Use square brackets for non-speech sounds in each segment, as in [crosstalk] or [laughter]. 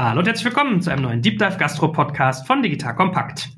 Hallo und herzlich willkommen zu einem neuen Deep Dive Gastro Podcast von Digital Kompakt.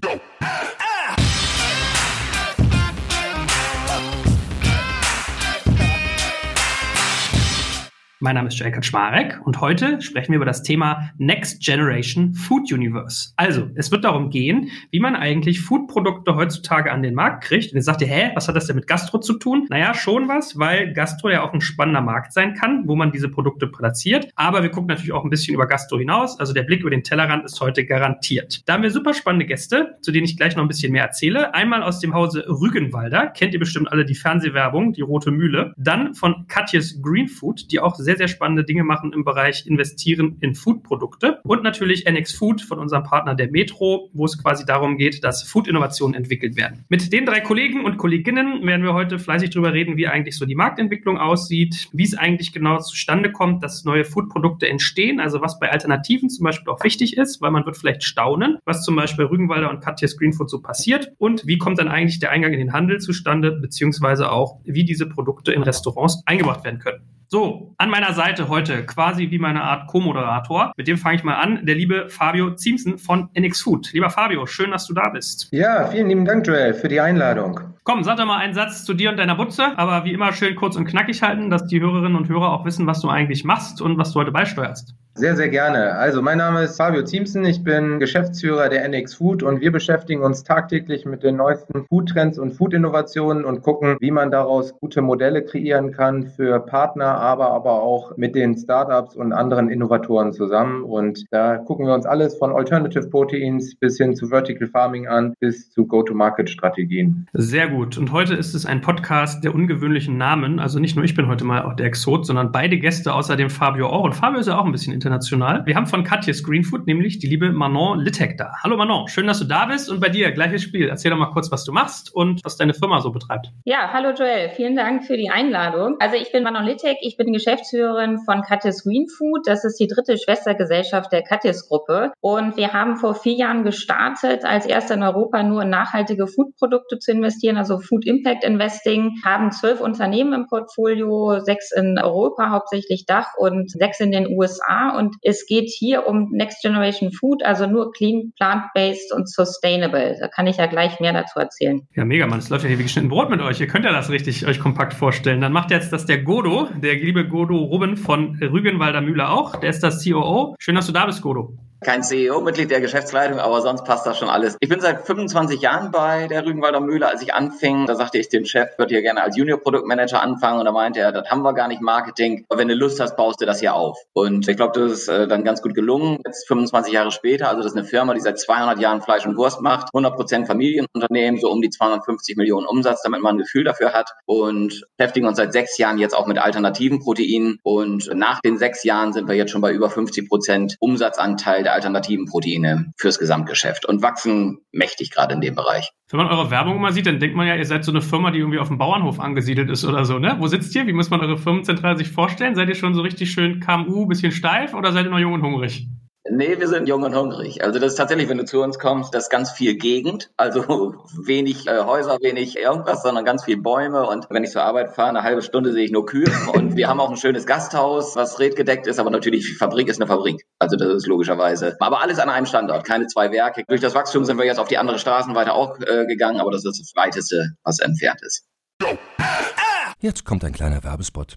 Mein Name ist Joel Kaczmarek und heute sprechen wir über das Thema Next Generation Food Universe. Also, es wird darum gehen, wie man eigentlich Foodprodukte heutzutage an den Markt kriegt. Und jetzt sagt ihr, hä, was hat das denn mit Gastro zu tun? Naja, schon was, weil Gastro ja auch ein spannender Markt sein kann, wo man diese Produkte platziert. Aber wir gucken natürlich auch ein bisschen über Gastro hinaus. Also der Blick über den Tellerrand ist heute garantiert. Da haben wir super spannende Gäste, zu denen ich gleich noch ein bisschen mehr erzähle. Einmal aus dem Hause Rügenwalder, kennt ihr bestimmt alle die Fernsehwerbung, die Rote Mühle. Dann von Katjes Green Food, die auch sehr, sehr spannende Dinge machen im Bereich Investieren in Foodprodukte. Und natürlich NX Food von unserem Partner der Metro, wo es quasi darum geht, dass Food-Innovationen entwickelt werden. Mit den drei Kollegen und Kolleginnen werden wir heute fleißig darüber reden, wie eigentlich so die Marktentwicklung aussieht, wie es eigentlich genau zustande kommt, dass neue Foodprodukte entstehen, also was bei Alternativen zum Beispiel auch wichtig ist, weil man wird vielleicht staunen, was zum Beispiel bei Rügenwalder und Katjes Greenfood so passiert und wie kommt dann eigentlich der Eingang in den Handel zustande, beziehungsweise auch, wie diese Produkte in Restaurants eingebracht werden können. So, an meiner Seite heute quasi wie meine Art Co-Moderator. Mit dem fange ich mal an, der liebe Fabio Ziemsen von NX Food. Lieber Fabio, schön, dass du da bist. Ja, vielen lieben Dank, Joel, für die Einladung. Komm, sag doch mal einen Satz zu dir und deiner Butze, aber wie immer schön kurz und knackig halten, dass die Hörerinnen und Hörer auch wissen, was du eigentlich machst und was du heute beisteuerst. Sehr, sehr gerne. Also mein Name ist Fabio Ziemsen, ich bin Geschäftsführer der NX Food und wir beschäftigen uns tagtäglich mit den neuesten Foodtrends und Food-Innovationen und gucken, wie man daraus gute Modelle kreieren kann für Partner, aber, aber auch mit den Startups und anderen Innovatoren zusammen. Und da gucken wir uns alles von Alternative Proteins bis hin zu Vertical Farming an, bis zu Go-to-Market-Strategien. Sehr gut. Und heute ist es ein Podcast der ungewöhnlichen Namen. Also nicht nur ich bin heute mal auch der Exot, sondern beide Gäste außerdem Fabio auch. Und Fabio ist ja auch ein bisschen international. Wir haben von Katjes Greenfood nämlich die liebe Manon Littek da. Hallo Manon, schön, dass du da bist und bei dir gleiches Spiel. Erzähl doch mal kurz, was du machst und was deine Firma so betreibt. Ja, hallo Joel, vielen Dank für die Einladung. Also ich bin Manon Littek, ich bin Geschäftsführerin von Katjes Greenfood. Das ist die dritte Schwestergesellschaft der Katjes Gruppe und wir haben vor vier Jahren gestartet, als erster in Europa nur in nachhaltige Foodprodukte zu investieren, also Food Impact Investing, haben zwölf Unternehmen im Portfolio, sechs in Europa, hauptsächlich Dach und sechs in den USA und es geht hier um Next Generation Food, also nur clean, plant-based und sustainable. Da kann ich ja gleich mehr dazu erzählen. Ja, mega, man. Es läuft ja hier wie geschnitten Brot mit euch. Ihr könnt ja das richtig euch kompakt vorstellen. Dann macht jetzt das der Godo, der liebe Godo Ruben von Rügenwalder Mühle auch. Der ist das COO. Schön, dass du da bist, Godo kein CEO-Mitglied der Geschäftsleitung, aber sonst passt das schon alles. Ich bin seit 25 Jahren bei der Rügenwalder Mühle. Als ich anfing, da sagte ich dem Chef, würde hier gerne als Junior-Produktmanager anfangen. Und da meinte er, das haben wir gar nicht Marketing. Aber wenn du Lust hast, baust du das hier auf. Und ich glaube, das ist äh, dann ganz gut gelungen. Jetzt 25 Jahre später, also das ist eine Firma, die seit 200 Jahren Fleisch und Wurst macht. 100% Familienunternehmen, so um die 250 Millionen Umsatz, damit man ein Gefühl dafür hat. Und beschäftigen uns seit sechs Jahren jetzt auch mit alternativen Proteinen. Und nach den sechs Jahren sind wir jetzt schon bei über 50% Umsatzanteil der alternativen Proteine fürs Gesamtgeschäft und wachsen mächtig gerade in dem Bereich. Wenn man eure Werbung mal sieht, dann denkt man ja, ihr seid so eine Firma, die irgendwie auf dem Bauernhof angesiedelt ist oder so, ne? Wo sitzt ihr? Wie muss man eure Firmenzentrale sich vorstellen? Seid ihr schon so richtig schön KMU, bisschen steif oder seid ihr noch jung und hungrig? Nee, wir sind jung und hungrig. Also das ist tatsächlich, wenn du zu uns kommst, das ist ganz viel Gegend. Also [laughs] wenig äh, Häuser, wenig irgendwas, sondern ganz viel Bäume. Und wenn ich zur Arbeit fahre, eine halbe Stunde sehe ich nur Kühe. [laughs] Und wir haben auch ein schönes Gasthaus, was redgedeckt ist. Aber natürlich, die Fabrik ist eine Fabrik. Also das ist logischerweise. Aber alles an einem Standort, keine zwei Werke. Durch das Wachstum sind wir jetzt auf die andere Straßen weiter auch äh, gegangen. Aber das ist das Weiteste, was entfernt ist. Jetzt kommt ein kleiner Werbespot.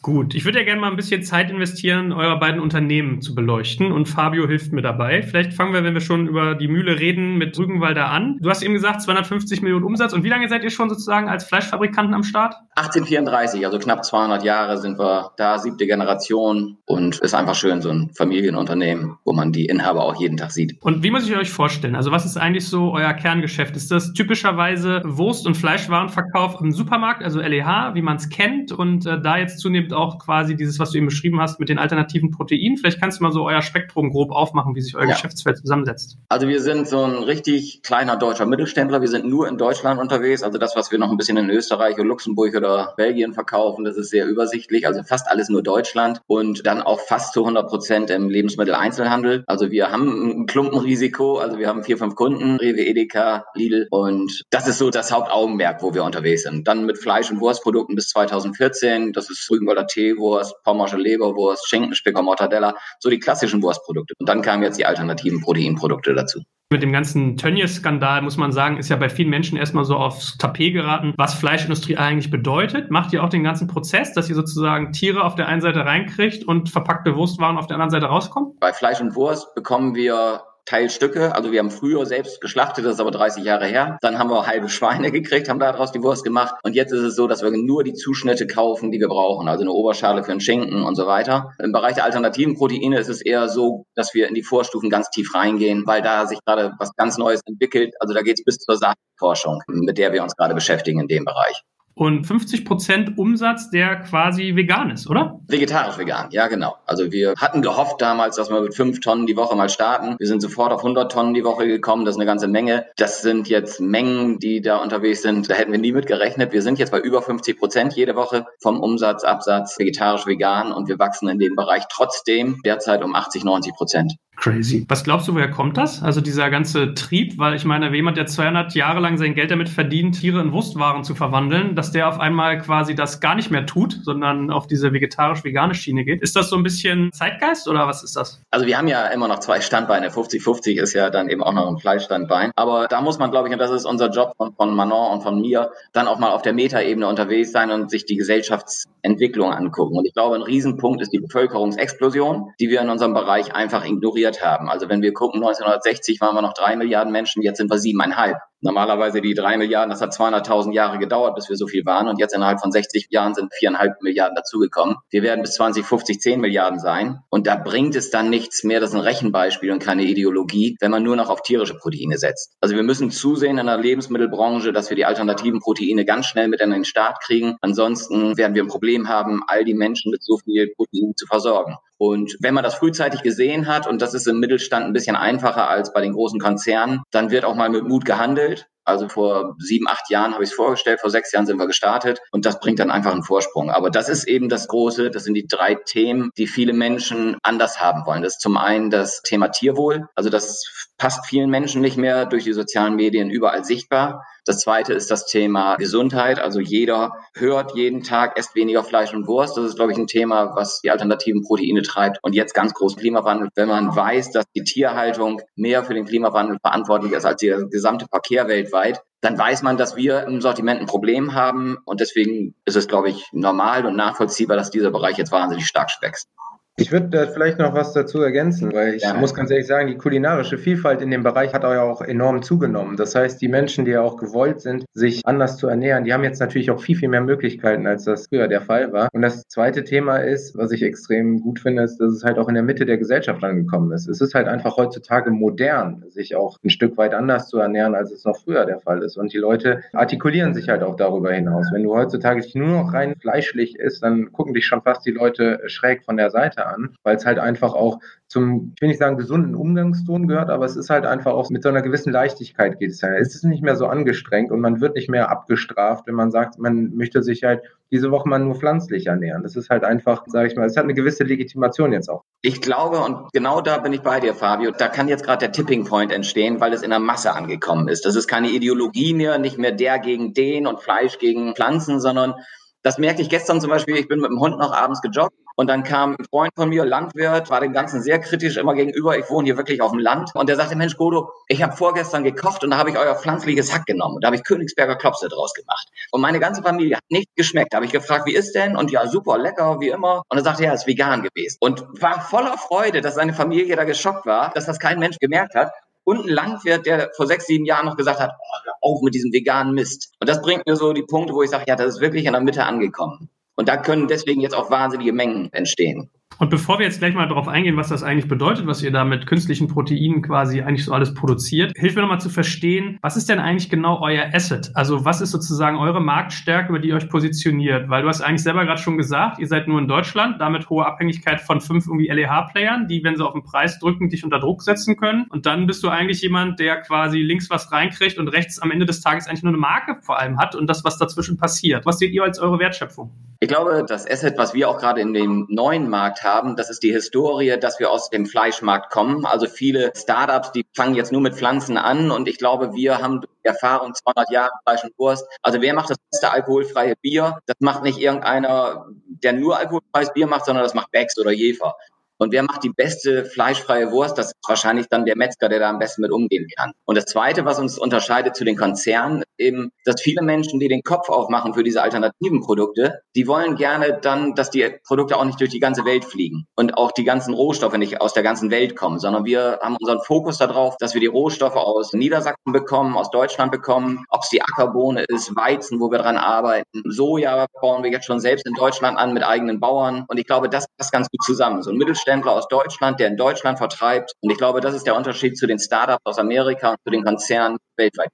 Gut, ich würde ja gerne mal ein bisschen Zeit investieren, eure beiden Unternehmen zu beleuchten und Fabio hilft mir dabei. Vielleicht fangen wir, wenn wir schon über die Mühle reden, mit Rügenwalder an. Du hast eben gesagt, 250 Millionen Umsatz und wie lange seid ihr schon sozusagen als Fleischfabrikanten am Start? 1834, also knapp 200 Jahre sind wir da, siebte Generation und ist einfach schön, so ein Familienunternehmen, wo man die Inhaber auch jeden Tag sieht. Und wie muss ich euch vorstellen? Also was ist eigentlich so euer Kerngeschäft? Ist das typischerweise Wurst- und Fleischwarenverkauf im Supermarkt, also LEH, wie man es kennt und äh, da jetzt zunehmend auch quasi dieses, was du eben beschrieben hast, mit den alternativen Proteinen. Vielleicht kannst du mal so euer Spektrum grob aufmachen, wie sich euer ja. Geschäftsfeld zusammensetzt. Also wir sind so ein richtig kleiner deutscher Mittelständler. Wir sind nur in Deutschland unterwegs. Also das, was wir noch ein bisschen in Österreich oder Luxemburg oder Belgien verkaufen, das ist sehr übersichtlich. Also fast alles nur Deutschland und dann auch fast zu 100 Prozent im Lebensmitteleinzelhandel. Also wir haben ein Klumpenrisiko. Also wir haben vier, fünf Kunden, Rewe, Edeka, Lidl und das ist so das Hauptaugenmerk, wo wir unterwegs sind. Dann mit Fleisch- und Wurstprodukten bis 2014. Das ist Rügenwalder Teewurst, Pommersche Leberwurst, Schinkenspicker, Mortadella, so die klassischen Wurstprodukte. Und dann kamen jetzt die alternativen Proteinprodukte dazu. Mit dem ganzen Tönnies-Skandal muss man sagen, ist ja bei vielen Menschen erstmal so aufs Tapet geraten, was Fleischindustrie eigentlich bedeutet. Macht ihr auch den ganzen Prozess, dass ihr sozusagen Tiere auf der einen Seite reinkriegt und verpackte Wurstwaren auf der anderen Seite rauskommen? Bei Fleisch und Wurst bekommen wir Teilstücke. Also wir haben früher selbst geschlachtet, das ist aber 30 Jahre her. Dann haben wir halbe Schweine [laughs] gekriegt, haben daraus die Wurst gemacht. Und jetzt ist es so, dass wir nur die Zuschnitte kaufen, die wir brauchen. Also eine Oberschale für einen Schinken und so weiter. Im Bereich der alternativen Proteine ist es eher so, dass wir in die Vorstufen ganz tief reingehen, weil da sich gerade was ganz Neues entwickelt. Also da geht es bis zur Saatforschung, mit der wir uns gerade beschäftigen in dem Bereich und 50 Prozent Umsatz, der quasi vegan ist, oder? Vegetarisch vegan, ja genau. Also wir hatten gehofft damals, dass wir mit fünf Tonnen die Woche mal starten. Wir sind sofort auf 100 Tonnen die Woche gekommen. Das ist eine ganze Menge. Das sind jetzt Mengen, die da unterwegs sind. Da hätten wir nie mit gerechnet. Wir sind jetzt bei über 50 Prozent jede Woche vom Umsatz, Absatz vegetarisch vegan und wir wachsen in dem Bereich trotzdem derzeit um 80, 90 Prozent. Crazy. Was glaubst du, woher kommt das? Also dieser ganze Trieb, weil ich meine, jemand, der 200 Jahre lang sein Geld damit verdient, Tiere in Wurstwaren zu verwandeln, dass der auf einmal quasi das gar nicht mehr tut, sondern auf diese vegetarisch-vegane Schiene geht. Ist das so ein bisschen Zeitgeist oder was ist das? Also wir haben ja immer noch zwei Standbeine. 50-50 ist ja dann eben auch noch ein Fleischstandbein. Aber da muss man, glaube ich, und das ist unser Job von, von Manon und von mir, dann auch mal auf der Metaebene unterwegs sein und sich die Gesellschaftsentwicklung angucken. Und ich glaube, ein Riesenpunkt ist die Bevölkerungsexplosion, die wir in unserem Bereich einfach ignorieren halbiert haben. Also wenn wir gucken, 1960 waren wir noch drei Milliarden Menschen, jetzt sind wir siebeneinhalb. Normalerweise die drei Milliarden, das hat 200.000 Jahre gedauert, bis wir so viel waren. Und jetzt innerhalb von 60 Jahren sind viereinhalb Milliarden dazugekommen. Wir werden bis 2050 10 Milliarden sein. Und da bringt es dann nichts mehr, das ist ein Rechenbeispiel und keine Ideologie, wenn man nur noch auf tierische Proteine setzt. Also wir müssen zusehen in der Lebensmittelbranche, dass wir die alternativen Proteine ganz schnell mit in den Start kriegen. Ansonsten werden wir ein Problem haben, all die Menschen mit so viel Protein zu versorgen. Und wenn man das frühzeitig gesehen hat, und das ist im Mittelstand ein bisschen einfacher als bei den großen Konzernen, dann wird auch mal mit Mut gehandelt. Also vor sieben, acht Jahren habe ich es vorgestellt, vor sechs Jahren sind wir gestartet und das bringt dann einfach einen Vorsprung. Aber das ist eben das Große, das sind die drei Themen, die viele Menschen anders haben wollen. Das ist zum einen das Thema Tierwohl, also das passt vielen Menschen nicht mehr durch die sozialen Medien überall sichtbar. Das zweite ist das Thema Gesundheit. Also jeder hört jeden Tag, esst weniger Fleisch und Wurst. Das ist, glaube ich, ein Thema, was die alternativen Proteine treibt. Und jetzt ganz groß Klimawandel. Wenn man weiß, dass die Tierhaltung mehr für den Klimawandel verantwortlich ist als der gesamte Verkehr weltweit, dann weiß man, dass wir im Sortiment ein Problem haben. Und deswegen ist es, glaube ich, normal und nachvollziehbar, dass dieser Bereich jetzt wahnsinnig stark wächst. Ich würde da vielleicht noch was dazu ergänzen, weil ich ja. muss ganz ehrlich sagen, die kulinarische Vielfalt in dem Bereich hat auch enorm zugenommen. Das heißt, die Menschen, die ja auch gewollt sind, sich anders zu ernähren, die haben jetzt natürlich auch viel, viel mehr Möglichkeiten, als das früher der Fall war. Und das zweite Thema ist, was ich extrem gut finde, ist, dass es halt auch in der Mitte der Gesellschaft angekommen ist. Es ist halt einfach heutzutage modern, sich auch ein Stück weit anders zu ernähren, als es noch früher der Fall ist. Und die Leute artikulieren sich halt auch darüber hinaus. Wenn du heutzutage nur noch rein fleischlich isst, dann gucken dich schon fast die Leute schräg von der Seite an, weil es halt einfach auch zum, ich will nicht sagen gesunden Umgangston gehört, aber es ist halt einfach auch mit so einer gewissen Leichtigkeit geht es ja. Es ist nicht mehr so angestrengt und man wird nicht mehr abgestraft, wenn man sagt, man möchte sich halt diese Woche mal nur pflanzlich ernähren. Das ist halt einfach, sage ich mal, es hat eine gewisse Legitimation jetzt auch. Ich glaube, und genau da bin ich bei dir, Fabio, da kann jetzt gerade der Tipping Point entstehen, weil es in der Masse angekommen ist. Das ist keine Ideologie mehr, nicht mehr der gegen den und Fleisch gegen Pflanzen, sondern das merke ich gestern zum Beispiel, ich bin mit dem Hund noch abends gejoggt und dann kam ein Freund von mir, Landwirt, war dem Ganzen sehr kritisch immer gegenüber. Ich wohne hier wirklich auf dem Land. Und der sagte, Mensch, Godo, ich habe vorgestern gekocht und da habe ich euer pflanzliches Hack genommen. Und da habe ich Königsberger Klopse draus gemacht. Und meine ganze Familie hat nicht geschmeckt. Da habe ich gefragt, wie ist denn? Und ja, super, lecker, wie immer. Und er sagte, ja, ist vegan gewesen. Und war voller Freude, dass seine Familie da geschockt war, dass das kein Mensch gemerkt hat und ein Landwirt, der vor sechs, sieben Jahren noch gesagt hat, oh, hör auf mit diesem veganen Mist. Und das bringt mir so die Punkte, wo ich sage, ja, das ist wirklich in der Mitte angekommen. Und da können deswegen jetzt auch wahnsinnige Mengen entstehen. Und bevor wir jetzt gleich mal darauf eingehen, was das eigentlich bedeutet, was ihr da mit künstlichen Proteinen quasi eigentlich so alles produziert, hilft mir nochmal zu verstehen, was ist denn eigentlich genau euer Asset? Also was ist sozusagen eure Marktstärke, über die ihr euch positioniert? Weil du hast eigentlich selber gerade schon gesagt, ihr seid nur in Deutschland, damit hohe Abhängigkeit von fünf irgendwie LEH-Playern, die, wenn sie auf den Preis drücken, dich unter Druck setzen können. Und dann bist du eigentlich jemand, der quasi links was reinkriegt und rechts am Ende des Tages eigentlich nur eine Marke vor allem hat und das, was dazwischen passiert. Was seht ihr als eure Wertschöpfung? Ich glaube, das Asset, was wir auch gerade in dem neuen Markt haben, das ist die Historie, dass wir aus dem Fleischmarkt kommen. Also viele Startups, die fangen jetzt nur mit Pflanzen an und ich glaube, wir haben Erfahrung 200 Jahre Fleisch und Wurst. Also wer macht das beste alkoholfreie Bier? Das macht nicht irgendeiner, der nur alkoholfreies Bier macht, sondern das macht Becks oder Jefer. Und wer macht die beste fleischfreie Wurst? Das ist wahrscheinlich dann der Metzger, der da am besten mit umgehen kann. Und das Zweite, was uns unterscheidet zu den Konzernen, eben, dass viele Menschen, die den Kopf aufmachen für diese alternativen Produkte, die wollen gerne dann, dass die Produkte auch nicht durch die ganze Welt fliegen und auch die ganzen Rohstoffe nicht aus der ganzen Welt kommen, sondern wir haben unseren Fokus darauf, dass wir die Rohstoffe aus Niedersachsen bekommen, aus Deutschland bekommen, ob es die Ackerbohne ist, Weizen, wo wir dran arbeiten, Soja bauen wir jetzt schon selbst in Deutschland an mit eigenen Bauern. Und ich glaube, das passt ganz gut zusammen. So ein Mittelstand Mittelständler aus Deutschland, der in Deutschland vertreibt. Und ich glaube, das ist der Unterschied zu den Startups aus Amerika und zu den Konzernen weltweit.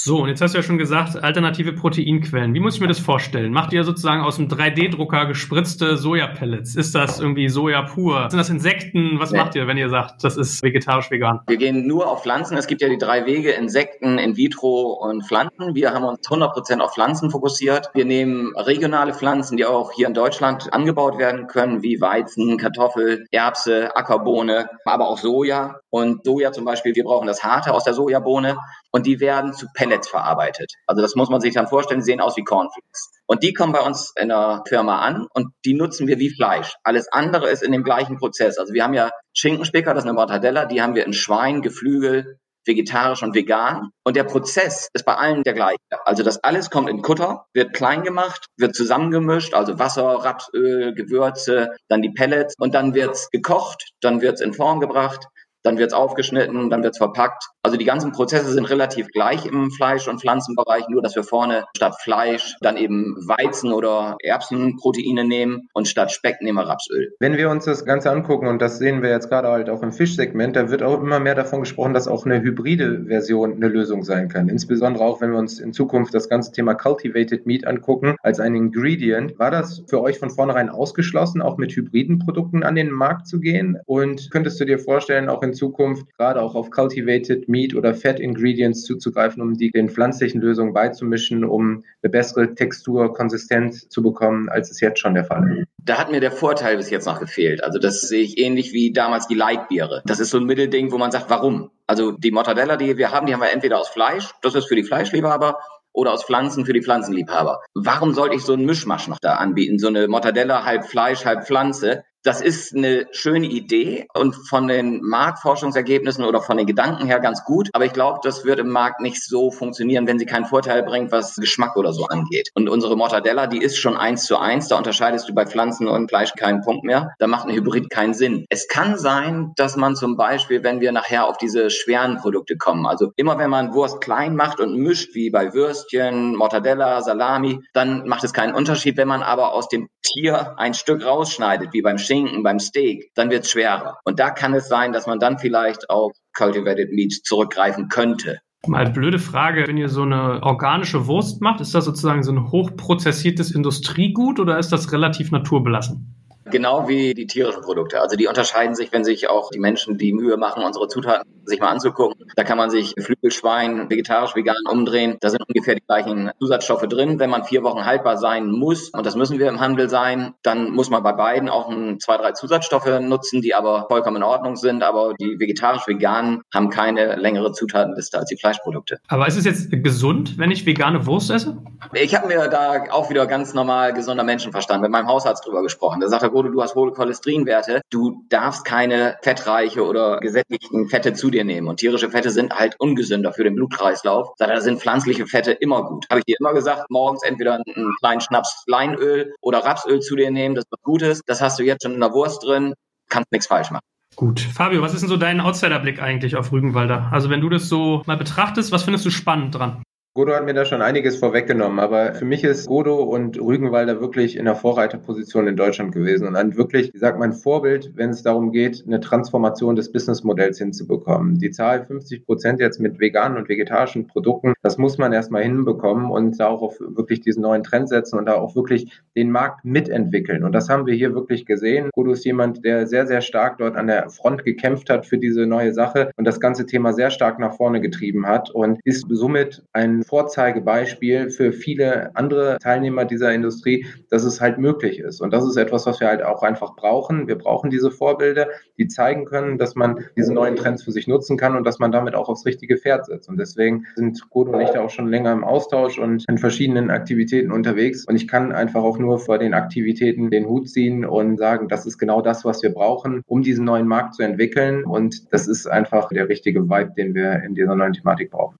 So, und jetzt hast du ja schon gesagt, alternative Proteinquellen. Wie muss ich mir das vorstellen? Macht ihr sozusagen aus dem 3D-Drucker gespritzte Sojapellets? Ist das irgendwie Soja pur? Sind das Insekten? Was nee. macht ihr, wenn ihr sagt, das ist vegetarisch-vegan? Wir gehen nur auf Pflanzen. Es gibt ja die drei Wege, Insekten, in vitro und Pflanzen. Wir haben uns 100% auf Pflanzen fokussiert. Wir nehmen regionale Pflanzen, die auch hier in Deutschland angebaut werden können, wie Weizen, Kartoffel, Erbse, Ackerbohne, aber auch Soja. Und Soja zum Beispiel, wir brauchen das Harte aus der Sojabohne und die werden zu Pellets verarbeitet. Also das muss man sich dann vorstellen, die sehen aus wie Cornflakes. Und die kommen bei uns in der Firma an und die nutzen wir wie Fleisch. Alles andere ist in dem gleichen Prozess. Also wir haben ja Schinkenspicker, das ist eine Mortadella, die haben wir in Schwein, Geflügel, vegetarisch und vegan. Und der Prozess ist bei allen der gleiche. Also das alles kommt in Kutter, wird klein gemacht, wird zusammengemischt, also Wasser, Rapsöl, Gewürze, dann die Pellets und dann wird's gekocht, dann wird's in Form gebracht, dann wird es aufgeschnitten, dann wird es verpackt. Also die ganzen Prozesse sind relativ gleich im Fleisch- und Pflanzenbereich, nur dass wir vorne statt Fleisch dann eben Weizen- oder Erbsenproteine nehmen und statt Speck nehmen wir Rapsöl. Wenn wir uns das Ganze angucken, und das sehen wir jetzt gerade halt auch im Fischsegment, da wird auch immer mehr davon gesprochen, dass auch eine hybride Version eine Lösung sein kann. Insbesondere auch, wenn wir uns in Zukunft das ganze Thema Cultivated Meat angucken als ein Ingredient. War das für euch von vornherein ausgeschlossen, auch mit hybriden Produkten an den Markt zu gehen? Und könntest du dir vorstellen, auch in Zukunft gerade auch auf Cultivated Meat oder Fat Ingredients zuzugreifen, um die den pflanzlichen Lösungen beizumischen, um eine bessere Textur, Konsistenz zu bekommen, als es jetzt schon der Fall ist. Da hat mir der Vorteil bis jetzt noch gefehlt. Also das sehe ich ähnlich wie damals die Leitbiere. Das ist so ein Mittelding, wo man sagt, warum? Also die Mortadella, die wir haben, die haben wir entweder aus Fleisch, das ist für die Fleischliebhaber, oder aus Pflanzen für die Pflanzenliebhaber. Warum sollte ich so einen Mischmasch noch da anbieten? So eine Mortadella, halb Fleisch, halb Pflanze. Das ist eine schöne Idee und von den Marktforschungsergebnissen oder von den Gedanken her ganz gut. Aber ich glaube, das wird im Markt nicht so funktionieren, wenn sie keinen Vorteil bringt, was Geschmack oder so angeht. Und unsere Mortadella, die ist schon eins zu eins. Da unterscheidest du bei Pflanzen und Fleisch keinen Punkt mehr. Da macht ein Hybrid keinen Sinn. Es kann sein, dass man zum Beispiel, wenn wir nachher auf diese schweren Produkte kommen, also immer wenn man Wurst klein macht und mischt, wie bei Würstchen, Mortadella, Salami, dann macht es keinen Unterschied. Wenn man aber aus dem Tier ein Stück rausschneidet, wie beim Schinken, beim Steak, dann wird es schwerer. Und da kann es sein, dass man dann vielleicht auf Cultivated Meat zurückgreifen könnte. Mal blöde Frage, wenn ihr so eine organische Wurst macht, ist das sozusagen so ein hochprozessiertes Industriegut oder ist das relativ naturbelassen? Genau wie die tierischen Produkte. Also die unterscheiden sich, wenn sich auch die Menschen die Mühe machen, unsere Zutaten sich mal anzugucken. Da kann man sich Flügelschwein, vegetarisch, vegan umdrehen. Da sind ungefähr die gleichen Zusatzstoffe drin. Wenn man vier Wochen haltbar sein muss, und das müssen wir im Handel sein, dann muss man bei beiden auch ein, zwei, drei Zusatzstoffe nutzen, die aber vollkommen in Ordnung sind. Aber die vegetarisch-veganen haben keine längere Zutatenliste als die Fleischprodukte. Aber ist es jetzt gesund, wenn ich vegane Wurst esse? Ich habe mir da auch wieder ganz normal gesunder Menschenverstand mit meinem Hausarzt drüber gesprochen. Da sagt er, Bodo, du hast hohe Cholesterinwerte. Du darfst keine fettreiche oder gesättigten Fette zu dir nehmen. Und tierische Fette sind halt ungesünder für den Blutkreislauf. Da sind pflanzliche Fette immer gut. Habe ich dir immer gesagt, morgens entweder einen kleinen Schnaps Leinöl oder Rapsöl zu dir nehmen, das ist was Gutes. Das hast du jetzt schon in der Wurst drin, kannst nichts falsch machen. Gut. Fabio, was ist denn so dein Outsiderblick eigentlich auf Rügenwalder? Also wenn du das so mal betrachtest, was findest du spannend dran? Godo hat mir da schon einiges vorweggenommen, aber für mich ist Godo und Rügenwalder wirklich in der Vorreiterposition in Deutschland gewesen und ein wirklich, wie sagt man, Vorbild, wenn es darum geht, eine Transformation des Businessmodells hinzubekommen. Die Zahl 50 Prozent jetzt mit veganen und vegetarischen Produkten, das muss man erstmal hinbekommen und da auch auf wirklich diesen neuen Trend setzen und da auch wirklich den Markt mitentwickeln. Und das haben wir hier wirklich gesehen. Godo ist jemand, der sehr, sehr stark dort an der Front gekämpft hat für diese neue Sache und das ganze Thema sehr stark nach vorne getrieben hat und ist somit ein Vorzeigebeispiel für viele andere Teilnehmer dieser Industrie, dass es halt möglich ist. Und das ist etwas, was wir halt auch einfach brauchen. Wir brauchen diese Vorbilder, die zeigen können, dass man diese neuen Trends für sich nutzen kann und dass man damit auch aufs richtige Pferd setzt. Und deswegen sind Godo und ich da auch schon länger im Austausch und in verschiedenen Aktivitäten unterwegs. Und ich kann einfach auch nur vor den Aktivitäten den Hut ziehen und sagen, das ist genau das, was wir brauchen, um diesen neuen Markt zu entwickeln. Und das ist einfach der richtige Vibe, den wir in dieser neuen Thematik brauchen.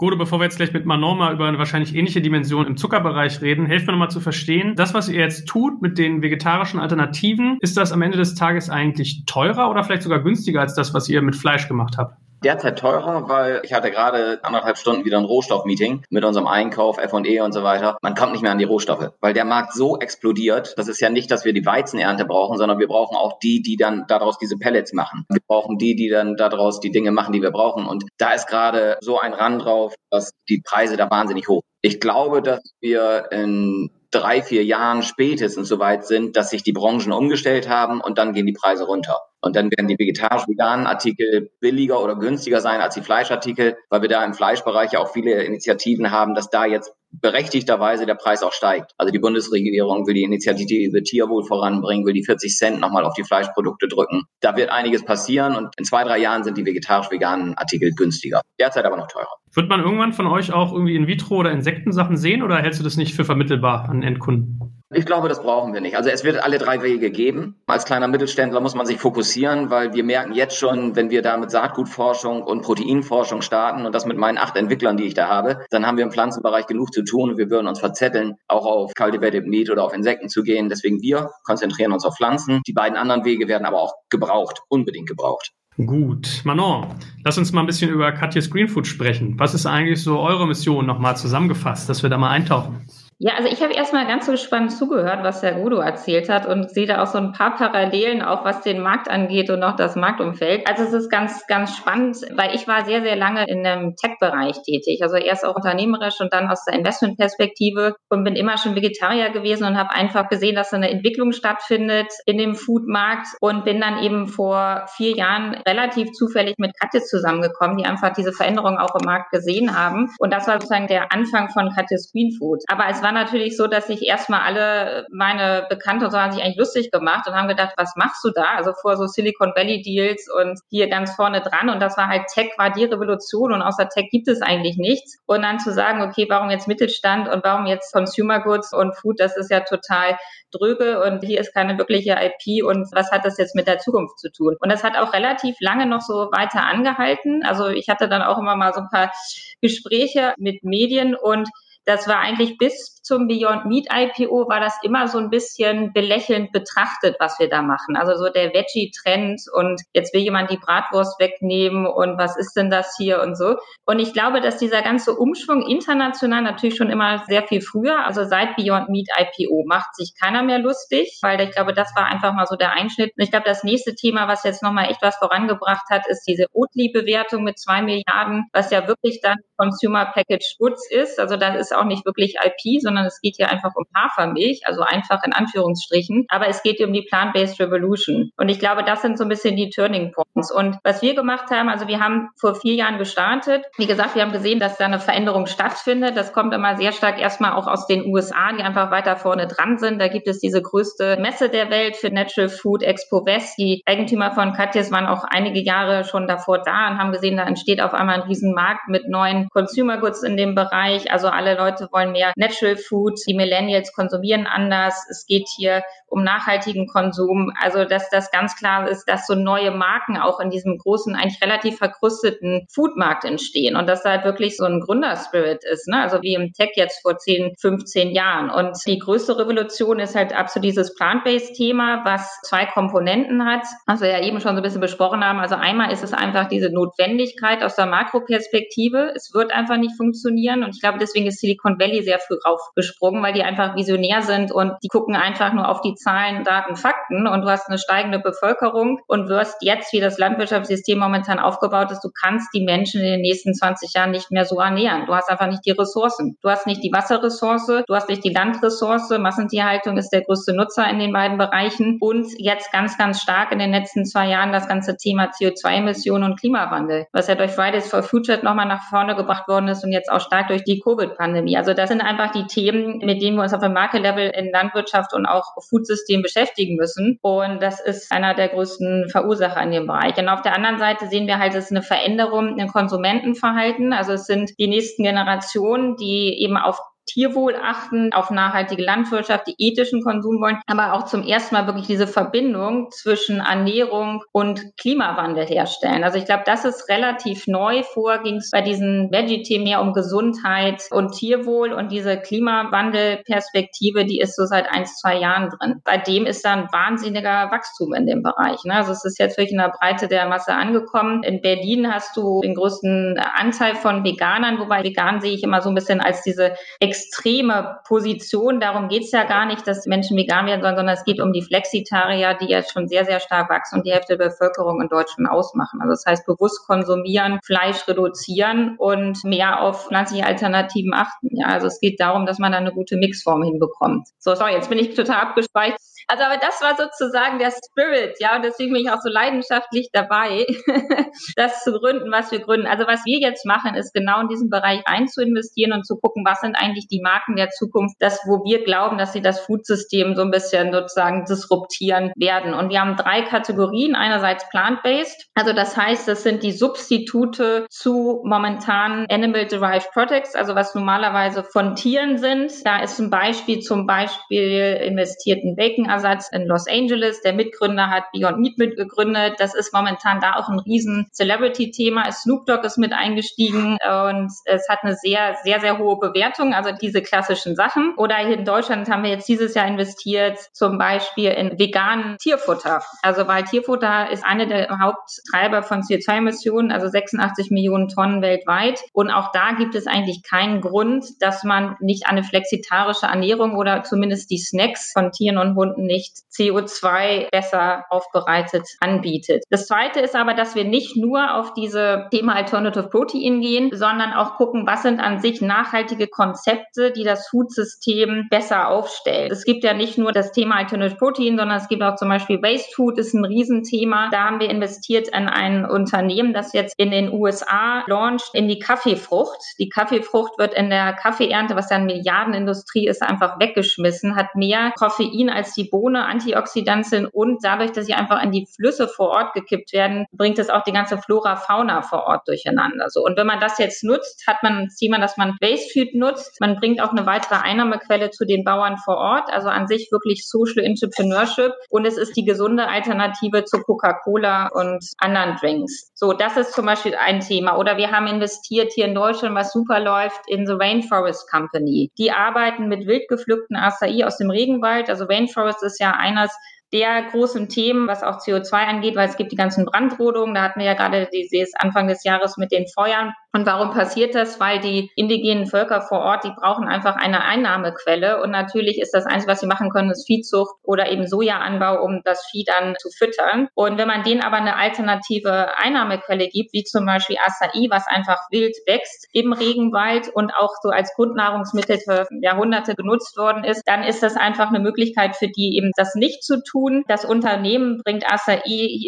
Godo, bevor wir jetzt gleich mit Manon mal über eine wahrscheinlich ähnliche Dimension im Zuckerbereich reden, helft mir nochmal zu verstehen, das, was ihr jetzt tut mit den vegetarischen Alternativen, ist das am Ende des Tages eigentlich teurer oder vielleicht sogar günstiger als das, was ihr mit Fleisch gemacht habt? Derzeit teurer, weil ich hatte gerade anderthalb Stunden wieder ein Rohstoffmeeting mit unserem Einkauf, F&E und so weiter. Man kommt nicht mehr an die Rohstoffe, weil der Markt so explodiert. Das ist ja nicht, dass wir die Weizenernte brauchen, sondern wir brauchen auch die, die dann daraus diese Pellets machen. Wir brauchen die, die dann daraus die Dinge machen, die wir brauchen. Und da ist gerade so ein Rand drauf, dass die Preise da wahnsinnig hoch. Ich glaube, dass wir in drei, vier Jahren spätestens so weit sind, dass sich die Branchen umgestellt haben und dann gehen die Preise runter. Und dann werden die vegetarisch-veganen Artikel billiger oder günstiger sein als die Fleischartikel, weil wir da im Fleischbereich ja auch viele Initiativen haben, dass da jetzt berechtigterweise der Preis auch steigt. Also die Bundesregierung will die Initiative Tierwohl voranbringen, will die 40 Cent nochmal auf die Fleischprodukte drücken. Da wird einiges passieren und in zwei, drei Jahren sind die vegetarisch-veganen Artikel günstiger. Derzeit aber noch teurer. Wird man irgendwann von euch auch irgendwie in vitro oder Insektensachen sehen oder hältst du das nicht für vermittelbar an Endkunden? Ich glaube, das brauchen wir nicht. Also es wird alle drei Wege geben. Als kleiner Mittelständler muss man sich fokussieren, weil wir merken jetzt schon, wenn wir da mit Saatgutforschung und Proteinforschung starten und das mit meinen acht Entwicklern, die ich da habe, dann haben wir im Pflanzenbereich genug zu tun und wir würden uns verzetteln, auch auf Cultivated Meat oder auf Insekten zu gehen. Deswegen wir konzentrieren uns auf Pflanzen. Die beiden anderen Wege werden aber auch gebraucht, unbedingt gebraucht. Gut. Manon, lass uns mal ein bisschen über Katjes Green Food sprechen. Was ist eigentlich so eure Mission nochmal zusammengefasst, dass wir da mal eintauchen? Ja, also ich habe erstmal ganz so spannend zugehört, was der Gudo erzählt hat und sehe da auch so ein paar Parallelen, auch was den Markt angeht und auch das Marktumfeld. Also es ist ganz, ganz spannend, weil ich war sehr, sehr lange in dem Tech-Bereich tätig. Also erst auch unternehmerisch und dann aus der Investmentperspektive und bin immer schon Vegetarier gewesen und habe einfach gesehen, dass eine Entwicklung stattfindet in dem Foodmarkt und bin dann eben vor vier Jahren relativ zufällig mit Katjes zusammengekommen, die einfach diese Veränderung auch im Markt gesehen haben. Und das war sozusagen der Anfang von Katjes Green Food. Aber es war war natürlich so, dass sich erstmal alle meine Bekannte und so haben sich eigentlich lustig gemacht und haben gedacht, was machst du da? Also vor so Silicon Valley Deals und hier ganz vorne dran. Und das war halt Tech war die Revolution und außer Tech gibt es eigentlich nichts. Und dann zu sagen, okay, warum jetzt Mittelstand und warum jetzt Consumer Goods und Food, das ist ja total dröge und hier ist keine wirkliche IP und was hat das jetzt mit der Zukunft zu tun? Und das hat auch relativ lange noch so weiter angehalten. Also ich hatte dann auch immer mal so ein paar Gespräche mit Medien und das war eigentlich bis zum Beyond Meat IPO war das immer so ein bisschen belächelnd betrachtet, was wir da machen. Also so der Veggie-Trend und jetzt will jemand die Bratwurst wegnehmen und was ist denn das hier und so. Und ich glaube, dass dieser ganze Umschwung international natürlich schon immer sehr viel früher, also seit Beyond Meat IPO macht sich keiner mehr lustig, weil ich glaube, das war einfach mal so der Einschnitt. Und ich glaube, das nächste Thema, was jetzt nochmal echt was vorangebracht hat, ist diese Oatly-Bewertung mit zwei Milliarden, was ja wirklich dann Consumer Packaged Goods ist. Also das ist auch nicht wirklich IP, sondern es geht hier einfach um Hafermilch, also einfach in Anführungsstrichen. Aber es geht hier um die Plant-Based Revolution. Und ich glaube, das sind so ein bisschen die Turning Points. Und was wir gemacht haben, also wir haben vor vier Jahren gestartet. Wie gesagt, wir haben gesehen, dass da eine Veränderung stattfindet. Das kommt immer sehr stark erstmal auch aus den USA, die einfach weiter vorne dran sind. Da gibt es diese größte Messe der Welt für Natural Food Expo West. Die Eigentümer von Katjes waren auch einige Jahre schon davor da und haben gesehen, da entsteht auf einmal ein Riesenmarkt mit neuen Consumer Goods in dem Bereich. Also alle Leute wollen mehr Natural Food. Die Millennials konsumieren anders. Es geht hier um nachhaltigen Konsum. Also, dass das ganz klar ist, dass so neue Marken auch in diesem großen, eigentlich relativ verkrusteten Foodmarkt entstehen und dass da halt wirklich so ein Gründerspirit ist, ne? Also wie im Tech jetzt vor 10, 15 Jahren. Und die größte Revolution ist halt absolut dieses Plant-Based-Thema, was zwei Komponenten hat, was wir ja eben schon so ein bisschen besprochen haben. Also einmal ist es einfach diese Notwendigkeit aus der Makroperspektive. Es wird einfach nicht funktionieren. Und ich glaube, deswegen ist Silicon Valley sehr früh raufgesprungen, weil die einfach visionär sind und die gucken einfach nur auf die Zahlen, Daten, Fakten und du hast eine steigende Bevölkerung und wirst jetzt, wie das Landwirtschaftssystem momentan aufgebaut ist, du kannst die Menschen in den nächsten 20 Jahren nicht mehr so ernähren. Du hast einfach nicht die Ressourcen. Du hast nicht die Wasserressource, du hast nicht die Landressource. Massentierhaltung ist der größte Nutzer in den beiden Bereichen und jetzt ganz, ganz stark in den letzten zwei Jahren das ganze Thema CO2-Emissionen und Klimawandel, was ja durch Fridays for Future nochmal nach vorne gebracht worden ist und jetzt auch stark durch die Covid-Pandemie. Also das sind einfach die Themen, mit denen wir uns auf dem Marke-Level in Landwirtschaft und auch Food System beschäftigen müssen. Und das ist einer der größten Verursacher in dem Bereich. Und auf der anderen Seite sehen wir halt, es ist eine Veränderung im Konsumentenverhalten. Also es sind die nächsten Generationen, die eben auf Tierwohl achten, auf nachhaltige Landwirtschaft, die ethischen Konsum wollen, aber auch zum ersten Mal wirklich diese Verbindung zwischen Ernährung und Klimawandel herstellen. Also ich glaube, das ist relativ neu. Vorher ging es bei diesen Veggie-Themen mehr um Gesundheit und Tierwohl und diese Klimawandelperspektive, die ist so seit ein, zwei Jahren drin. Bei dem ist da ein wahnsinniger Wachstum in dem Bereich. Ne? Also es ist jetzt wirklich in der Breite der Masse angekommen. In Berlin hast du den größten Anteil von Veganern, wobei vegan sehe ich immer so ein bisschen als diese extreme Position. Darum geht es ja gar nicht, dass Menschen vegan werden sollen, sondern es geht um die Flexitarier, die jetzt schon sehr, sehr stark wachsen und die Hälfte der Bevölkerung in Deutschland ausmachen. Also das heißt, bewusst konsumieren, Fleisch reduzieren und mehr auf pflanzliche Alternativen achten. Ja, also es geht darum, dass man da eine gute Mixform hinbekommt. So, sorry, jetzt bin ich total abgespeichert. Also, aber das war sozusagen der Spirit, ja, und deswegen bin ich auch so leidenschaftlich dabei, [laughs] das zu gründen, was wir gründen. Also, was wir jetzt machen, ist genau in diesen Bereich einzuinvestieren und zu gucken, was sind eigentlich die Marken der Zukunft, das, wo wir glauben, dass sie das Foodsystem so ein bisschen sozusagen disruptieren werden. Und wir haben drei Kategorien. Einerseits plant-based. Also, das heißt, das sind die Substitute zu momentan Animal-Derived Products, also was normalerweise von Tieren sind. Da ist ein Beispiel zum Beispiel investierten Bacon Ersatz in Los Angeles. Der Mitgründer hat Beyond Meat mitgegründet. Das ist momentan da auch ein riesen Celebrity-Thema. Snoop Dogg ist mit eingestiegen und es hat eine sehr, sehr, sehr hohe Bewertung. Also diese klassischen Sachen. Oder hier in Deutschland haben wir jetzt dieses Jahr investiert, zum Beispiel in veganen Tierfutter. Also weil Tierfutter ist eine der Haupttreiber von CO2-Emissionen, also 86 Millionen Tonnen weltweit. Und auch da gibt es eigentlich keinen Grund, dass man nicht eine flexitarische Ernährung oder zumindest die Snacks von Tieren und Hunden nicht CO2 besser aufbereitet anbietet. Das zweite ist aber, dass wir nicht nur auf diese Thema Alternative Protein gehen, sondern auch gucken, was sind an sich nachhaltige Konzepte, die das Foodsystem besser aufstellen. Es gibt ja nicht nur das Thema Alternative Protein, sondern es gibt auch zum Beispiel Waste Food ist ein Riesenthema. Da haben wir investiert in ein Unternehmen, das jetzt in den USA launcht in die Kaffeefrucht. Die Kaffeefrucht wird in der Kaffeeernte, was ja eine Milliardenindustrie ist, einfach weggeschmissen, hat mehr Koffein als die Bohne, Antioxidantien und dadurch, dass sie einfach in die Flüsse vor Ort gekippt werden, bringt es auch die ganze Flora, Fauna vor Ort durcheinander. So. Und wenn man das jetzt nutzt, hat man das Thema, dass man Waste Food nutzt. Man bringt auch eine weitere Einnahmequelle zu den Bauern vor Ort. Also an sich wirklich Social Entrepreneurship. Und es ist die gesunde Alternative zu Coca-Cola und anderen Drinks. So, das ist zum Beispiel ein Thema. Oder wir haben investiert hier in Deutschland, was super läuft, in The Rainforest Company. Die arbeiten mit wild gepflückten Acai aus dem Regenwald. Also Rainforest ist ja eines der großen Themen, was auch CO2 angeht, weil es gibt die ganzen Brandrodungen. Da hatten wir ja gerade dieses Anfang des Jahres mit den Feuern. Und warum passiert das? Weil die indigenen Völker vor Ort, die brauchen einfach eine Einnahmequelle. Und natürlich ist das Einzige, was sie machen können, ist Viehzucht oder eben Sojaanbau, um das Vieh dann zu füttern. Und wenn man denen aber eine alternative Einnahmequelle gibt, wie zum Beispiel Acai, was einfach wild wächst im Regenwald und auch so als Grundnahrungsmittel für Jahrhunderte genutzt worden ist, dann ist das einfach eine Möglichkeit für die eben das nicht zu tun. Das Unternehmen bringt Acai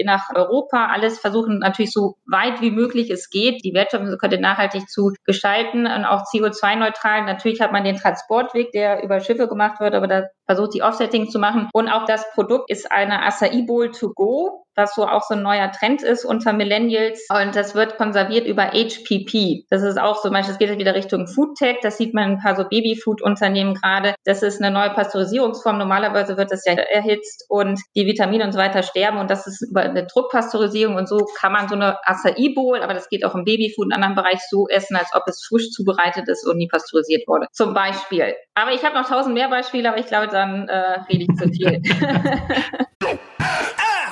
nach Europa. Alles versuchen natürlich so weit wie möglich es geht, die Wertschöpfungskette nachhaltig zu gestalten und auch CO2-neutral. Natürlich hat man den Transportweg, der über Schiffe gemacht wird, aber da versucht die Offsetting zu machen. Und auch das Produkt ist eine Acai Bowl to go was so auch so ein neuer Trend ist unter Millennials. Und das wird konserviert über HPP. Das ist auch so, manchmal geht es wieder Richtung Foodtech. Das sieht man ein paar so Babyfood-Unternehmen gerade. Das ist eine neue Pasteurisierungsform. Normalerweise wird das ja erhitzt und die Vitamine und so weiter sterben. Und das ist über eine Druckpasteurisierung. Und so kann man so eine Acai Bowl, aber das geht auch im Babyfood und anderen Bereich so essen, als ob es frisch zubereitet ist und nie pasteurisiert wurde. Zum Beispiel. Aber ich habe noch tausend mehr Beispiele, aber ich glaube, dann äh, rede ich zu viel. [laughs] [laughs]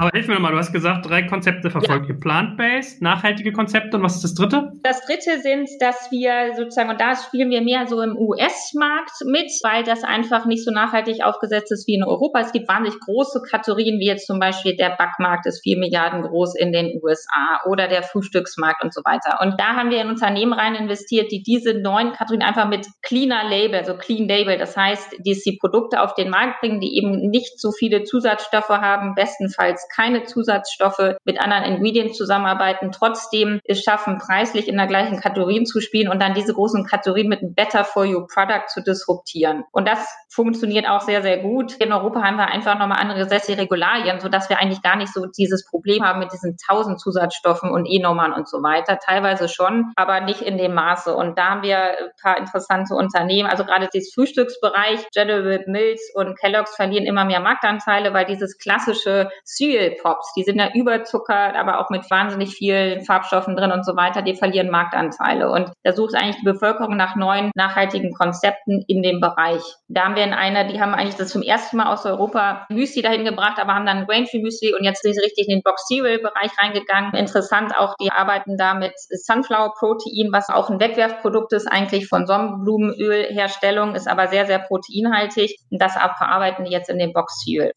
Aber hilf mir nochmal, du hast gesagt, drei Konzepte verfolgt ja. ihr. Plant-based, nachhaltige Konzepte und was ist das dritte? Das dritte sind, dass wir sozusagen, und da spielen wir mehr so im US-Markt mit, weil das einfach nicht so nachhaltig aufgesetzt ist wie in Europa. Es gibt wahnsinnig große Kategorien, wie jetzt zum Beispiel der Backmarkt ist vier Milliarden groß in den USA oder der Frühstücksmarkt und so weiter. Und da haben wir in Unternehmen rein investiert, die diese neuen Kategorien einfach mit cleaner Label, so Clean Label, das heißt, die die Produkte auf den Markt bringen, die eben nicht so viele Zusatzstoffe haben, bestenfalls keine Zusatzstoffe mit anderen Ingredients zusammenarbeiten, trotzdem es schaffen, preislich in der gleichen Kategorien zu spielen und dann diese großen Kategorien mit einem Better for You Product zu disruptieren. Und das funktioniert auch sehr, sehr gut. In Europa haben wir einfach nochmal andere gesetzliche Regularien, sodass wir eigentlich gar nicht so dieses Problem haben mit diesen tausend Zusatzstoffen und E-Nummern und so weiter. Teilweise schon, aber nicht in dem Maße. Und da haben wir ein paar interessante Unternehmen. Also gerade dieses Frühstücksbereich, General Mills und Kellogg's verlieren immer mehr Marktanteile, weil dieses klassische Cereal Cereal Pops, die sind ja überzuckert, aber auch mit wahnsinnig vielen Farbstoffen drin und so weiter, die verlieren Marktanteile. Und da sucht eigentlich die Bevölkerung nach neuen, nachhaltigen Konzepten in dem Bereich. Da haben wir in einer, die haben eigentlich das zum ersten Mal aus Europa Müsli dahin gebracht, aber haben dann Grain-Free Müsli und jetzt sind sie richtig in den Box Cereal Bereich reingegangen. Interessant auch, die arbeiten da mit Sunflower Protein, was auch ein Wegwerfprodukt ist, eigentlich von Sonnenblumenölherstellung, ist aber sehr, sehr proteinhaltig. Und das verarbeiten die jetzt in den Box Cereal.